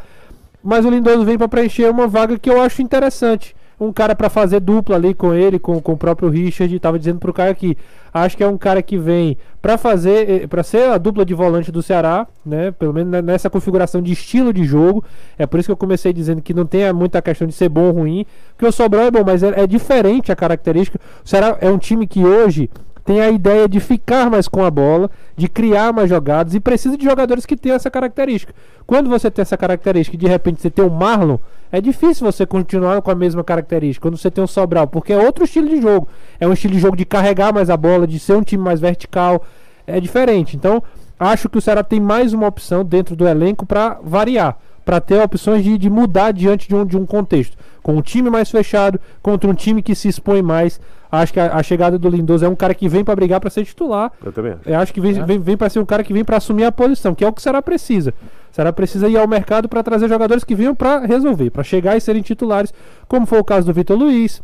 Mas o Lindoso vem para preencher uma vaga que eu acho interessante. Um cara para fazer dupla ali com ele, com, com o próprio Richard. Tava dizendo pro Caio aqui. Acho que é um cara que vem para fazer, para ser a dupla de volante do Ceará, né? Pelo menos ne- nessa configuração de estilo de jogo. É por isso que eu comecei dizendo que não tem muita questão de ser bom ou ruim. Porque o Sobral é bom, mas é, é diferente a característica. O Ceará é um time que hoje tem a ideia de ficar mais com a bola, de criar mais jogadas e precisa de jogadores que tenham essa característica. Quando você tem essa característica de repente você tem o Marlon, é difícil você continuar com a mesma característica. Quando você tem o Sobral, porque é outro estilo de jogo. É um estilo de jogo de carregar mais a bola, de ser um time mais vertical. é diferente. Então, acho que o Ceará tem mais uma opção dentro do elenco para variar, para ter opções de, de mudar diante de um, de um contexto. Com um time mais fechado, contra um time que se expõe mais. Acho que a, a chegada do Lindoso é um cara que vem para brigar para ser titular. Eu também acho. Eu acho que vem, vem, vem para ser um cara que vem para assumir a posição, que é o que o Ceará precisa. O Ceará precisa ir ao mercado para trazer jogadores que venham para resolver, para chegar e serem titulares, como foi o caso do Vitor Luiz.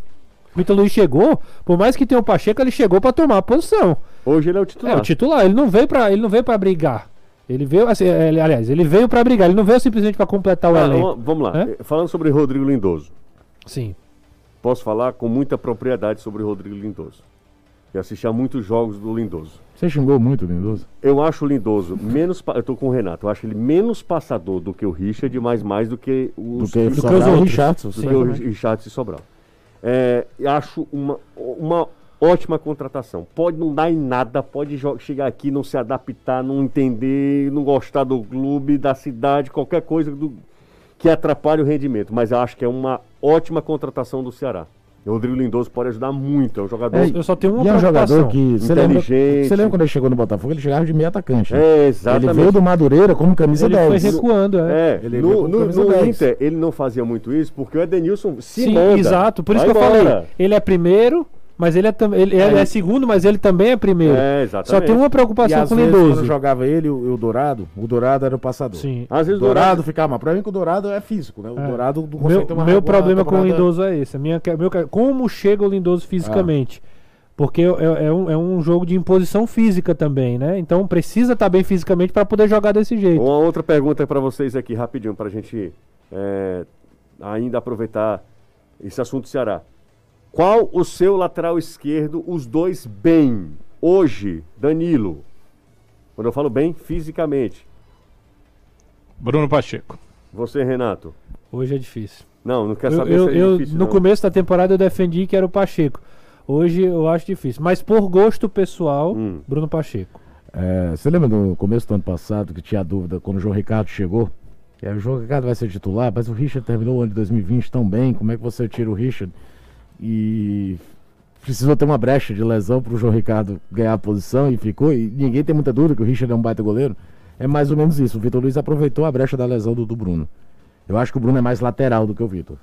Vitor Luiz chegou, por mais que tenha o Pacheco, ele chegou para tomar a posição. Hoje ele é o titular. É o titular, ele não veio para ele não veio para brigar. Ele veio, assim, ele- aliás, ele veio para brigar, ele não veio simplesmente para completar o Ah, elenco. vamos- lá. É? Falando sobre Rodrigo Lindoso. Sim. Posso falar com muita propriedade sobre o Rodrigo Lindoso. E assistir a muitos jogos do Lindoso. Você xingou muito o Lindoso? Eu acho o Lindoso menos. Eu tô com o Renato. Eu acho ele menos passador do que o Richard, mas mais do que os. Do que, do que Richardson. do que o Richard e Sobral. É, acho uma, uma ótima contratação. Pode não dar em nada, pode chegar aqui, não se adaptar, não entender, não gostar do clube, da cidade, qualquer coisa do- que atrapalhe o rendimento. Mas eu acho que é uma ótima contratação do Ceará. O Rodrigo Lindoso pode ajudar muito. É um jogador. É, Eu só tenho uma E é um jogador que. Você lembra, Inteligente. você lembra quando ele chegou no Botafogo? Ele chegava de meio atacante. né? É, ele exatamente. veio do Madureira como camisa Ele foi 10. recuando, é. É, Ele no, no, no 10. Inter ele não fazia muito isso porque o Edenilson se Sim, manda. exato. Por isso que eu embora. falei. Ele é primeiro, mas ele é, ele, ele É. é segundo, mas ele também é primeiro. É, Só exatamente. tem uma E preocupação às com o Lindoso. quando jogava ele e o, e o Dourado, o Dourado era o passador. Sim. Às vezes o Dourado Dourado ficava mal. Pra mim que o Dourado é físico, né? O É. Dourado não Meu, meu problema com o Lindoso é esse. Minha, meu, como chega o Lindoso fisicamente? Porque é, é um, é um jogo de imposição física também, né? Então precisa estar bem fisicamente para poder jogar desse jeito. Uma outra pergunta para vocês aqui, rapidinho, para a gente é, ainda aproveitar esse assunto do Ceará. Qual o seu lateral esquerdo, os dois bem? Hoje, Danilo. Quando eu falo bem, fisicamente. Bruno Pacheco. Você, Renato. Hoje é difícil. Não, não quer saber eu- se é eu- difícil. no não. começo da temporada eu defendi que era o Pacheco. Hoje eu acho difícil. Mas por gosto pessoal, Hum. Bruno Pacheco. É, você lembra do começo do ano passado que tinha dúvida quando o João Ricardo chegou? E aí, o João Ricardo vai ser titular, mas o Richard terminou o ano de 2020 tão bem. Como é que você tira o Richard? E precisou ter uma brecha de lesão para o João Ricardo ganhar a posição e ficou. E ninguém tem muita dúvida que o Richard é um baita goleiro. É mais ou menos isso. O Vitor Luiz aproveitou a brecha da lesão do, do Bruno. Eu acho que o Bruno é mais lateral do que o Vitor.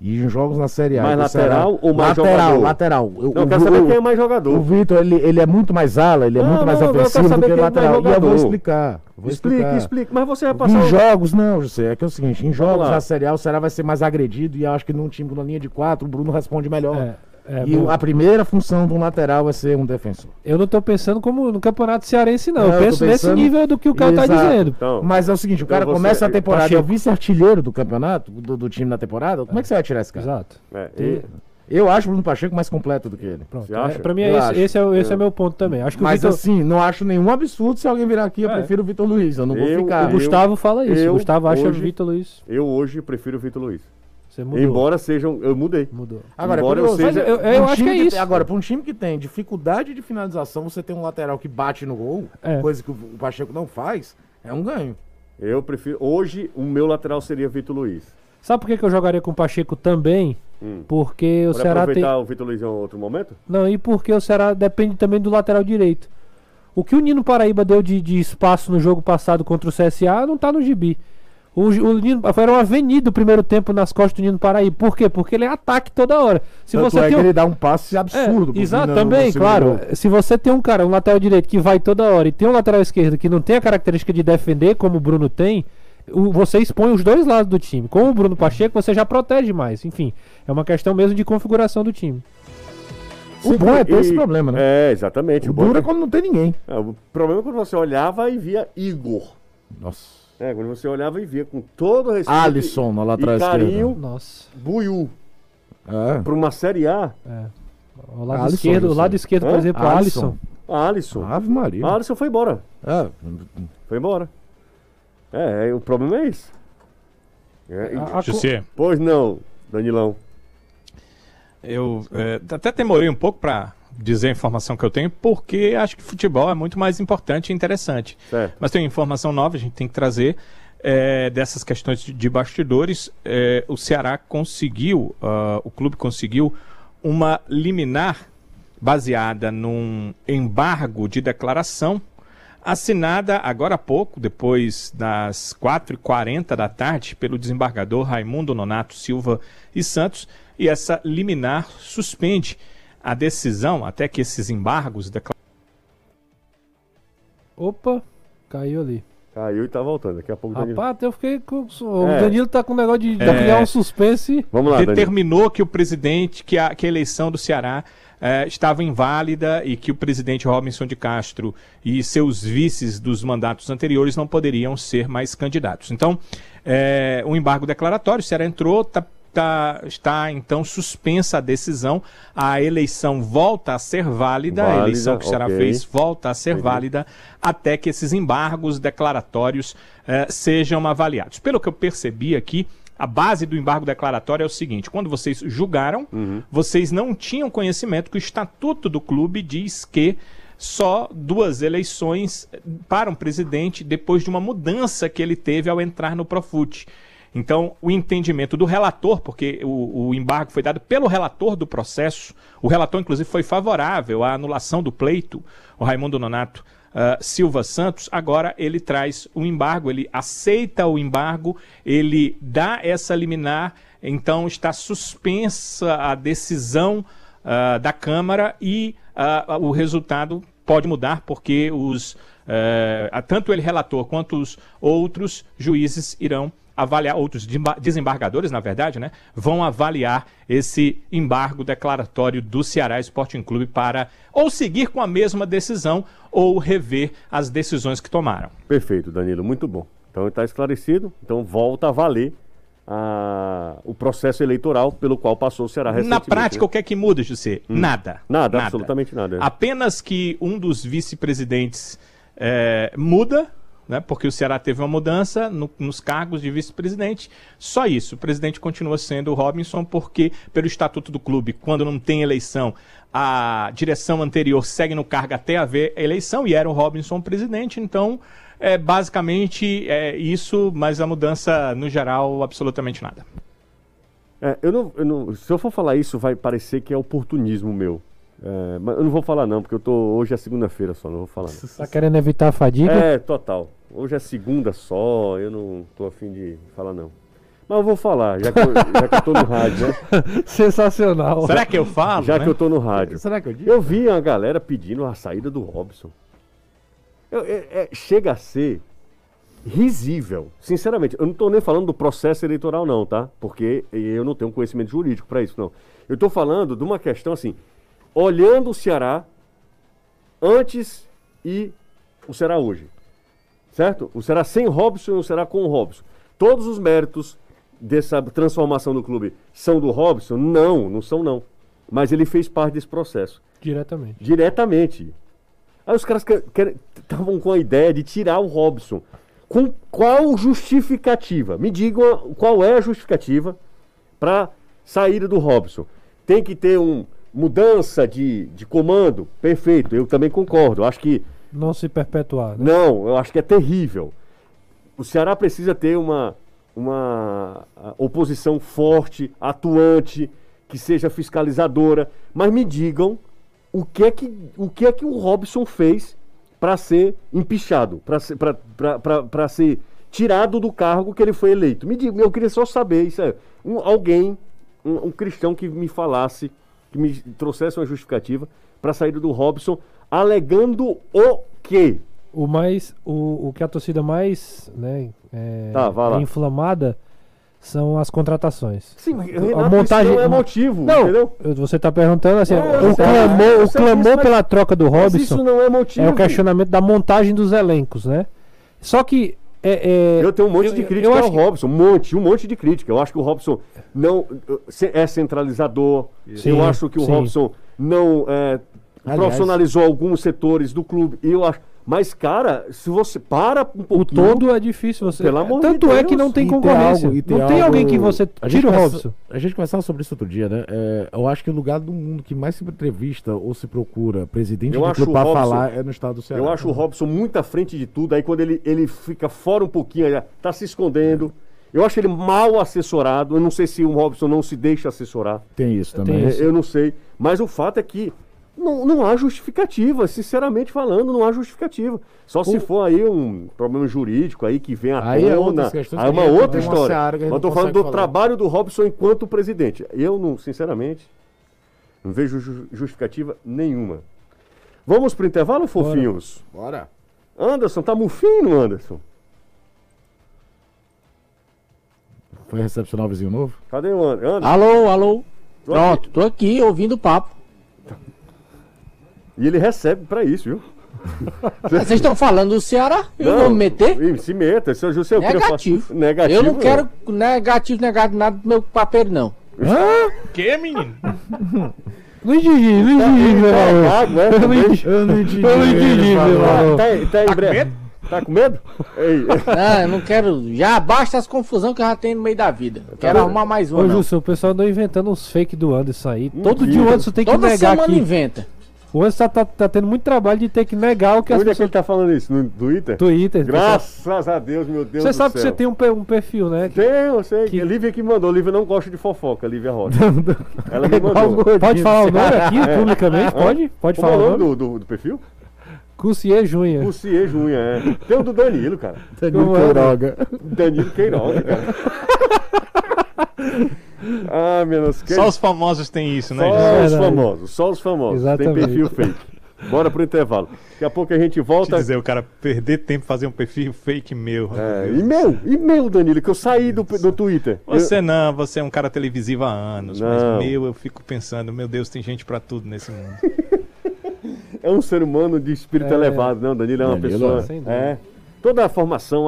E em jogos na Série A. Mais do lateral Ceará- ou mais lateral, jogador? Lateral, Eu- Não, eu o- quero saber o- quem é mais o jogador. Vitor, ele, ele é muito mais ala, ele é Não, muito mais não, ofensivo saber do que é lateral. E eu vou explicar. Vou Explique, explicar. explique. Mas você vai passar. Em o- jogos, não, José. É que é o seguinte: em jogos da Série A, o Ceará vai ser mais agredido. E eu acho que num time uma linha de quatro, o Bruno responde melhor. É, é, e bom, a primeira função de um lateral vai ser um defensor. eu não tô pensando como no Campeonato Cearense, não. Não, eu eu penso nesse pensando- nível do que o cara tá Exato. dizendo. Então, Mas é o seguinte: o cara você- começa a temporada, é o Pacheco. vice-artilheiro do campeonato, do, do time na temporada. Como é que você vai tirar esse cara? Exato. é, e- Eu acho o Bruno Pacheco mais completo do que ele. Pronto. É, pra mim, Eu é esse, esse é, o- esse é Eu- meu ponto também. Acho que Mas o Vitor, assim, não acho nenhum absurdo se alguém virar aqui. Eu É. prefiro o Vitor Luiz. Eu não vou Eu- ficar. o Gustavo fala isso. eu o Gustavo acha hoje- o Vitor Luiz. eu hoje prefiro o Vitor Luiz. Você mudou. Embora sejam. Eu mudei. Mudou. Agora, Embora é eu curioso, seja- eu- pra um eu acho que é isso. tem- agora, para um time que tem dificuldade de finalização, você tem um lateral que bate no gol, É. coisa que o Pacheco não faz, é um ganho. Eu prefiro. Hoje, o meu lateral seria Vitor Luiz. Sabe por que, que eu jogaria com o Pacheco também? Hum. Porque o Para Ceará tem. aproveitar o Vitor Luiz em outro momento? Não, e porque o Ceará depende também do lateral direito. O que o Nino Paraíba deu de, de espaço no jogo passado contra o CSA não tá no gibi. O, o Nino, foi uma avenida o primeiro tempo nas costas do Nino Paraíba. Por quê? Porque ele é ataque toda hora. Se Tanto você é tem que um, ele dá um passe absurdo. é, exato, também, claro. Se você tem um cara, um lateral direito que vai toda hora e tem um lateral esquerdo que não tem a característica de defender, como o Bruno tem, o- você expõe os dois lados do time. Com o Bruno Pacheco, você já protege mais. Enfim, é uma questão mesmo de configuração do time. O bom é ter E- esse problema, né? É, exatamente. O bom duro é é quando não tem ninguém. É, o problema é quando você olhava e via Igor. Nossa. É, quando você olhava e via com todo respeito. Alisson na lateral e carinho, Nossa. Buiu. É. Para uma Série A, O lado Alisson, esquerdo, o Alisson. lado esquerdo, por exemplo, Alisson. Alisson. Alisson. Ave Maria. Alisson foi embora. É. Foi embora. É, é, o problema é esse. É, e- A- a- José, Pois não, Danilão. eu é, até demorei um pouco para dizer a informação que eu tenho, porque acho que futebol é muito mais importante e interessante. Certo. Mas tem informação nova, a gente tem que trazer é, dessas questões de, bastidores. É, o Ceará conseguiu, ah, o clube conseguiu uma liminar baseada num embargo de declaração assinada agora há pouco, depois das 4h40 da tarde, pelo desembargador Raimundo Nonato Silva e Santos, e essa liminar suspende a decisão até que esses embargos Opa, caiu ali. Caiu e tá voltando. Daqui a pouco o Danilo. Rapaz, eu fiquei com. O É. Danilo tá com um negócio de, de É. criar um suspense. Vamos lá, Danilo. determinou que o presidente, que a, que a eleição do Ceará eh, estava inválida e que o presidente Robinson de Castro e seus vices dos mandatos anteriores não poderiam ser mais candidatos. Então, eh, o embargo declaratório, o Ceará entrou, tá, tá- está então suspensa a decisão, a eleição volta a ser válida, a Válida, eleição que o Ceará ok. fez volta a ser Entendi. válida até que esses embargos declaratórios eh, sejam avaliados. Pelo que eu percebi aqui, a base do embargo declaratório é o seguinte: quando vocês julgaram, vocês não tinham conhecimento que o estatuto do clube diz que só duas eleições para um presidente depois de uma mudança que ele teve ao entrar no Profut. Então, o entendimento do relator, porque o, o embargo foi dado pelo relator do processo, o relator, inclusive, foi favorável à anulação do pleito, o Raimundo Nonato ah, Silva Santos, agora ele traz o embargo, ele aceita o embargo, ele dá essa liminar, então está suspensa a decisão ah, da Câmara e ah, o resultado pode mudar porque os eh, tanto ele relator quanto os outros juízes irão avaliar outros desembargadores, na verdade, né, vão avaliar esse embargo declaratório do Ceará Sporting Clube para ou seguir com a mesma decisão ou rever as decisões que tomaram. Perfeito, Danilo, muito bom. Então está esclarecido. Então volta a valer a- o processo eleitoral pelo qual passou o Ceará Na recentemente. prática, né? o que é que muda, José? Nada. Nada, absolutamente nada. é. Apenas que um dos vice-presidentes eh, muda, né, porque o Ceará teve uma mudança no- nos cargos de vice-presidente. Só isso. O presidente continua sendo o Robinson, porque, pelo estatuto do clube, quando não tem eleição, a direção anterior segue no cargo até haver eleição, e era o Robinson presidente. Então, é basicamente é isso, mas a mudança, no geral, absolutamente nada. É, eu não, eu não- se eu for falar isso, vai parecer que é oportunismo meu. É, mas eu não vou falar não, porque eu tô hoje é segunda-feira só, não vou falar. Não. Tá querendo evitar a fadiga? É, total. Hoje é segunda só, eu não tô afim de falar não. Mas eu vou falar, já que eu, já que eu tô no rádio, né? [LAUGHS] Sensacional. Será que eu falo? Já né? que eu tô no rádio. Será que eu digo? Eu vi a galera pedindo a saída do Robson. Eu- é- é- chega a ser risível. Sinceramente, eu não tô nem falando do processo eleitoral, não, tá? Porque eu não tenho conhecimento jurídico para isso, não. Eu tô falando de uma questão assim, olhando o Ceará antes e o Ceará hoje. Certo? O Ceará sem Robson e o Ceará com o Robson. Todos os méritos dessa transformação do clube são do Robson? Não, não são não. Mas ele fez parte desse processo. Diretamente. Diretamente. Aí os caras estavam com a ideia de tirar o Robson. Com qual justificativa? Me digam qual é a justificativa para saída do Robson. Tem que ter uma mudança de, de comando? Perfeito, eu também concordo. Acho que Não se perpetuar. né? não, eu acho que é terrível. O Ceará precisa ter uma, uma ah, oposição forte, atuante, que seja fiscalizadora. Mas me digam o que é que o, que é que o Robson fez para ser empichado, para ser, pra- pra- pra- pra ser tirado do cargo que ele foi eleito. Me diga, eu queria só saber isso. É, um- alguém, um, um cristão que me falasse, que me trouxesse uma justificativa para a saída do Robson, alegando o quê? O mais. O, o que a torcida mais né, é, Tá, é inflamada são as contratações. Sim, mas A Renato, montagem- isso não é motivo, Não, entendeu? eu- você está perguntando assim, É, eu o clamor, eu o clamor mas- pela troca do Mas isso Robson não é motivo. é o questionamento da montagem dos elencos, né? Só que é, é, Eu tenho um monte eu- de crítica ao que- Robson, um monte, um monte de crítica. Eu acho que o Robson não é centralizador. Sim, eu acho que o sim. Robson não é, Aliás- profissionalizou alguns setores do clube. E eu acho, mas cara, se você para um O pouquinho, todo é difícil você. Pelo amor Tanto de é que Deus. não tem E concorrência. algo- e não tem algo- alguém que você tira o Robson. A gente conversava sobre isso outro dia, né? É, eu acho que o lugar do mundo que mais se entrevista ou se procura presidente Eu de acho clube o Robson- falar é no estado do Ceará. Eu acho o Robson muito à frente de tudo. Aí quando ele, ele fica fora um pouquinho, ele tá se escondendo. Eu acho ele mal assessorado. Eu não sei se o Robson não se deixa assessorar. Tem isso Tem também. isso. É, Eu não sei. Mas o fato é que Não, não há justificativa, sinceramente falando, não há justificativa. Só se O- for aí um problema jurídico aí que vem à Aí é tona, outras questões aí é uma outra numa história. seara que a Mas não falando do falar. trabalho do Robson enquanto presidente. Eu não, sinceramente, não vejo ju- justificativa nenhuma. Vamos pro intervalo, fofinhos? Bora. Anderson, tá mufino, Anderson? Foi recepcionar o vizinho novo? Cadê o An- Anderson? Alô, alô. Tô Pronto, tô aqui ouvindo o papo. E ele recebe pra isso, viu? [LAUGHS] Vocês estão falando do Ceará? Eu Não, vou me meter? Se meta, seu José, eu queria falar- Negativo. Negativo. Eu não quero negativo, negado nada do meu papel, não. Que, menino? [LAUGHS] Não entendi, não entendi, meu Tá amor. vago, é? Eu não entendi. Eu não entendi. Eu não entendi, meu. Tá, tá, em Tá com medo? Tá com medo? Ei, Ah, eu não quero. Já basta as confusões que eu já tenho no meio da vida. Quero bom. arrumar mais uma. Ô, não. Gilson, o pessoal andou inventando uns fake do Anderson aí. Todo Mentira. dia o Anderson tem que Toda negar semana aqui. inventa. O Anderson tá, tá, tá tendo muito trabalho de ter que negar o que as onde é que ele pessoas... tá falando isso? No Twitter? Twitter. Graças a Deus, meu Deus Você sabe que céu. você tem um, um perfil, né? Tem, eu sei. Que- Que... Lívia que mandou. Lívia não gosta de fofoca, Lívia Rocha. Ela me mandou. Pode falar o nome aqui [LAUGHS] publicamente? Pode? Pode Como é falar o o nome do, do, do perfil? Cussier Junha. Lucier Junha, é. Tem o do Danilo, cara. Danilo é? Queiroga. Danilo Queiroga, cara. [LAUGHS] ah, Deus. que- Só os famosos têm isso, né? Só gente? os famosos, só os famosos. Exatamente. Tem perfil fake. Bora pro intervalo. Daqui a pouco a gente Te volta. dizer, o cara perder tempo fazer um perfil fake meu. É, e meu, e meu, Danilo, que eu saí do, do Twitter. Você não, você é um cara televisivo há anos, Não. mas meu, eu fico pensando, meu Deus, tem gente pra tudo nesse mundo. [LAUGHS] É um ser humano de espírito É. elevado, não? Danilo é uma Danilo, pessoa. sem dúvida. É, toda a formação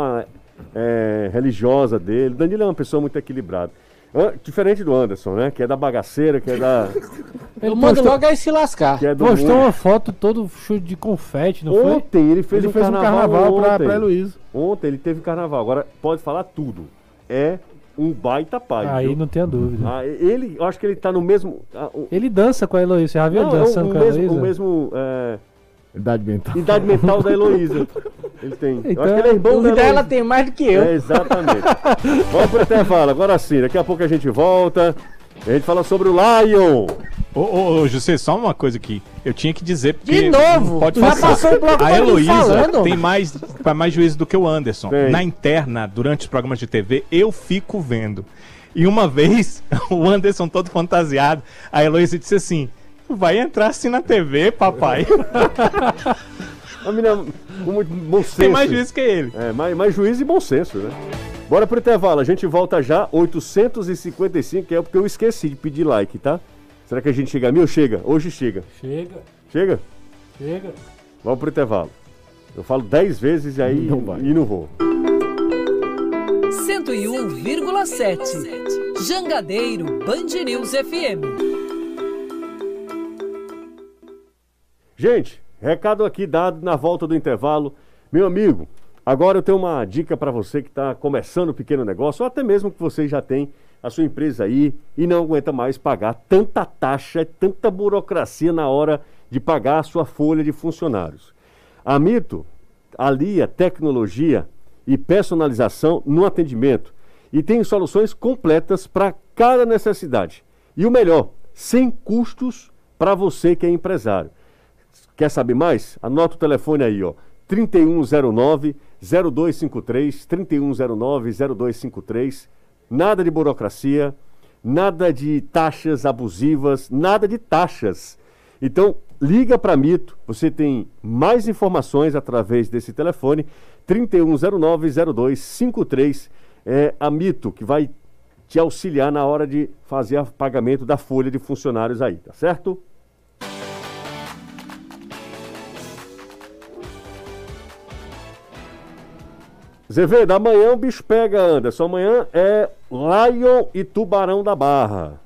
é, religiosa dele. Danilo é uma pessoa muito equilibrada. An- Diferente do Anderson, né? Que é da bagaceira, que é da. [LAUGHS] Eu mando logo aí se lascar. Que é do Postou mundo. uma foto todo cheio de confete, não foi? Ontem ele fez, Ele um fez um carnaval, carnaval pra, ontem. pra Heloísa. Ontem ele teve carnaval. Agora pode falar tudo. É um baita pai. Aí viu? não tenha dúvida. Ah, ele, eu acho que ele tá no mesmo. ah, o- Ele dança com a Heloísa. Você já viu não, ele é o, dançando o com a Heloísa? o mesmo é, Idade mental. idade mental da Heloísa. Ele tem. eu Então, acho que ele é irmão da Dúvida Heloísa. ela tem mais do que eu. É, exatamente. Vamos pro intervalo, agora sim. Daqui a pouco a gente volta. A gente fala sobre o Lion. Ô, ô, ô, José, só uma coisa aqui. Eu tinha que dizer porque. De novo? Pode Já passar. passou o bloco A Heloísa tem mais, faz mais juízo do que o Anderson. Tem. Na interna, durante os programas de TV, eu fico vendo. E uma [LAUGHS] vez, o Anderson todo fantasiado, a Heloísa disse assim: Vai entrar assim na TV, papai. [LAUGHS] A menina com muito bom senso. tem mais juízo que ele. É, mais, mais juízo e bom senso, né? Bora pro intervalo, a gente volta já, 855, que é porque eu esqueci de pedir like, tá? Será que a gente chega a mil? Chega, hoje chega. Chega, Chega? chega. Vamos pro intervalo. Eu falo 10 vezes e aí Não vai. e não vou. 101,7. Jangadeiro Band News FM. Gente, recado aqui dado na volta do intervalo. Meu amigo, agora eu tenho uma dica para você que está começando um pequeno negócio, ou até mesmo que você já tem a sua empresa aí e não aguenta mais pagar tanta taxa, tanta burocracia na hora de pagar a sua folha de funcionários. A Mito alia tecnologia e personalização no atendimento e tem soluções completas para cada necessidade. E o melhor, sem custos para você que é empresário. Quer saber mais? Anota o telefone aí, ó. 3109 0253, 3109 0253. Nada de burocracia, nada de taxas abusivas, nada de taxas. Então, liga para Mito, você tem mais informações através desse telefone, 3109 0253. É a Mito que vai te auxiliar na hora de fazer o pagamento da folha de funcionários aí, tá certo? ZV, da manhã o bicho pega, Anderson. Amanhã é Lion e Tubarão da Barra.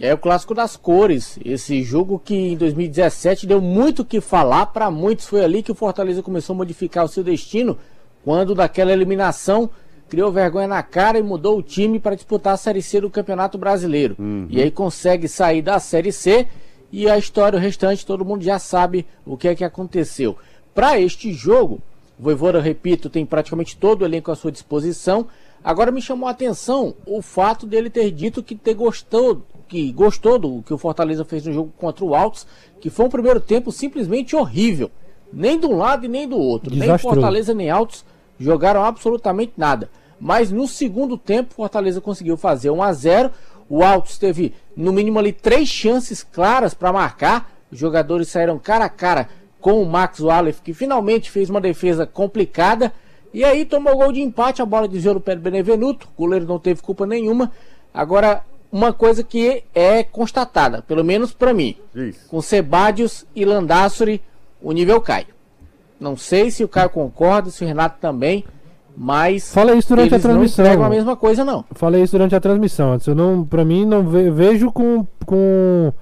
É o clássico das cores. Esse jogo que em 2017 deu muito o que falar para muitos. Foi ali que o Fortaleza começou a modificar o seu destino. Quando daquela eliminação criou vergonha na cara e mudou o time para disputar a Série C do Campeonato Brasileiro. E aí consegue sair da Série C e a história o restante todo mundo já sabe o que é que aconteceu. Para este jogo, o Voivoda, eu repito, tem praticamente todo o elenco à sua disposição. Agora me chamou a atenção o fato dele ter dito que ter gostou, que gostou do que o Fortaleza fez no jogo contra o Altos, que foi um primeiro tempo simplesmente horrível. Nem de um lado e nem do outro. Nem Desastroso. Fortaleza nem Altos jogaram absolutamente nada. Mas no segundo tempo, Fortaleza conseguiu fazer 1 a 0 O Altos teve no mínimo ali três chances claras para marcar. Os jogadores saíram cara a cara com o Max Wallace, que finalmente fez uma defesa complicada. E aí tomou gol de empate, a bola desviou no pé do Benevenuto. O goleiro não teve culpa nenhuma. Agora, uma coisa que é constatada, pelo menos para mim, Diz. com Sebadios e Landassori, o nível cai. Não sei se o Caio concorda, se o Renato também, mas Fala isso durante a eles não transmissão. entregam a mesma coisa não. Falei isso durante a transmissão. antes. Eu não, para mim, não ve- vejo com, com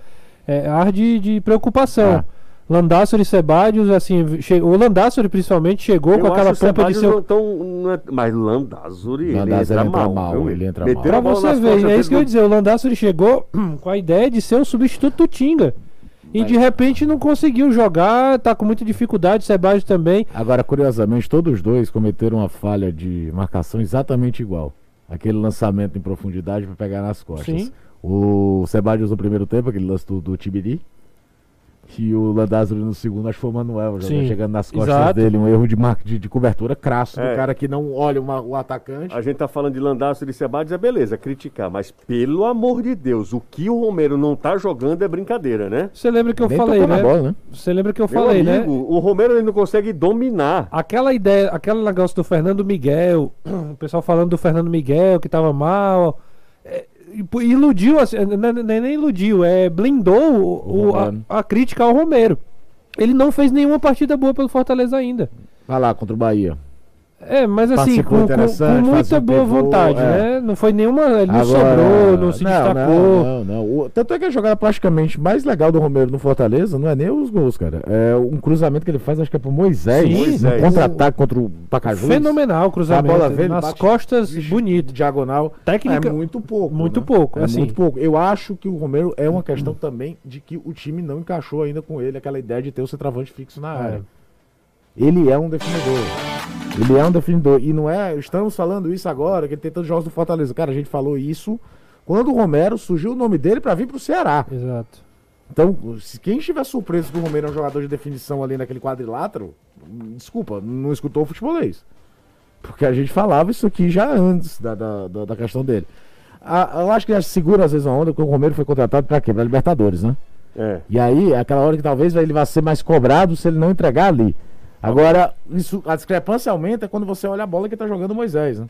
é, ar de, de preocupação. Ah. Landassori e Sebadios, assim, che- o Landassori principalmente chegou Eu com aquela pompa de seu. não tão, não é- mas Landazuri, ele entra, entra mal. mal, ele entra mal. Pra você ver, é isso que eu ia dizer. O Landassori chegou [CLEARS THROAT] com a ideia de ser o substituto do Tinga. E de repente não conseguiu jogar, tá com muita dificuldade, Sebadios também. Agora, curiosamente, todos os dois cometeram uma falha de marcação exatamente igual. Aquele lançamento em profundidade para pegar nas costas. Sim. O Sebadios no primeiro tempo, aquele lance do, do Tibiri. E o Landázuri no segundo, acho que foi o Manuel, já chegando nas costas exato. dele. Um erro de, mar... de, de cobertura crasso É. do cara que não olha uma- o atacante. A gente tá falando de Landazuri e Sebadios, é beleza, criticar, mas pelo amor de Deus, o que o Romero não tá jogando é brincadeira, né? Você lembra que eu Nem falei, né? bola, né? Você lembra que eu Meu falei, né? amigo, o Romero ele não consegue dominar. Aquela ideia, aquele negócio do Fernando Miguel, [CLEARS THROAT] o pessoal falando do Fernando Miguel que tava mal. É, iludiu, assim, não, não é nem iludiu, é blindou o- o- a, a crítica ao Romero. Ele não fez nenhuma partida boa pelo Fortaleza ainda. Vai lá contra o Bahia. É, mas assim, com, com- muita um boa vontade, é. né? Não foi nenhuma. Ele não Agora, sobrou, não se destacou. Não, não, não. O- tanto é que a jogada praticamente mais legal do Romero no Fortaleza não é nem os gols, cara. É um cruzamento que ele faz, acho que é pro Moisés. Sim. um Moisés. contra-ataque contra o Pacajus. Fenomenal o cruzamento. A bola veio, nas bate- costas, bonito. Diagonal. Técnica- É muito pouco. muito né? pouco, É assim. muito pouco. Eu acho que o Romero é uma questão também de que o time não encaixou ainda com ele aquela ideia de ter o centroavante fixo na área. Ele é um definidor. Ele é um definidor. E não é. Estamos falando isso agora, que ele tem tantos jogos do Fortaleza. Cara, a gente falou isso quando o Romero surgiu o nome dele pra vir pro Ceará. Exato. Então, se quem estiver surpreso que o Romero é um jogador de definição ali naquele quadrilátero, desculpa, não escutou o futebolês. Porque a gente falava isso aqui já antes da, da, da- da questão dele. A- eu acho que já segura às vezes uma onda, porque o Romero foi contratado pra quê? Pra Libertadores, né? É. E aí, é aquela hora que talvez ele vá ser mais cobrado se ele não entregar ali. Agora, isso, a discrepância aumenta quando você olha a bola que tá jogando o Moisés, né?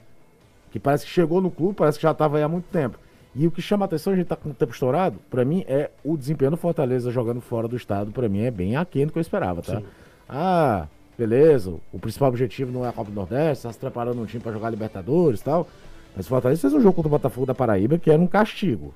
Que parece que chegou no clube, parece que já tava aí há muito tempo. E o que chama a atenção, a gente tá com o tempo estourado, pra mim é o desempenho do Fortaleza jogando fora do estado, pra mim é bem aquém do que eu esperava, tá? Ah, beleza, o principal objetivo não é a Copa do Nordeste, tá se preparando um time pra jogar Libertadores e tal. Mas o Fortaleza fez um jogo contra o Botafogo da Paraíba que era um castigo.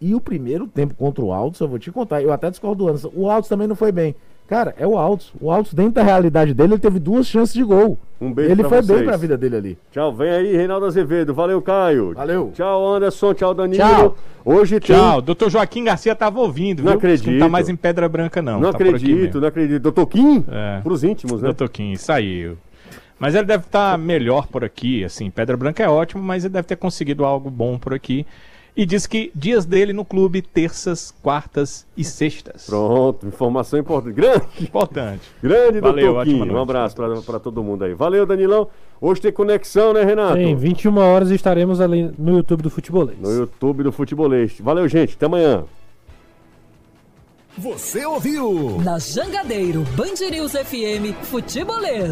E o primeiro tempo contra o Altos, eu vou te contar, eu até discordo do Anderson. O Altos também não foi bem. Cara, é o Altos. O Altos, dentro da realidade dele, ele teve duas chances de gol. Um beijo ele pra foi vocês. bem pra vida dele ali. Tchau, vem aí, Reinaldo Azevedo. Valeu, Caio. Valeu. Tchau, Anderson. Tchau, Danilo. Tchau. Hoje tem. Tchau, doutor Joaquim Garcia tava ouvindo, Não viu? Não acredito. tá mais em Pedra Branca, não. Não tá acredito, não acredito. Doutor Kim? É. Pros íntimos, né? Doutor Kim, saiu. Mas ele deve estar melhor por aqui, assim. Pedra Branca é ótimo, mas ele deve ter conseguido algo bom por aqui. E diz que dias dele no clube, terças, quartas e sextas. Pronto, informação importante. Grande, Importante. grande Valeu, doutor Kim. Um abraço pra, pra todo mundo aí. Valeu, Danilão. Hoje tem conexão, né, Renato? Tem, 21 horas estaremos ali no YouTube do Futebolês. No YouTube do Futebolês. Valeu, gente. Até amanhã. Você ouviu? Na Jangadeiro, Band News FM, Futebolês.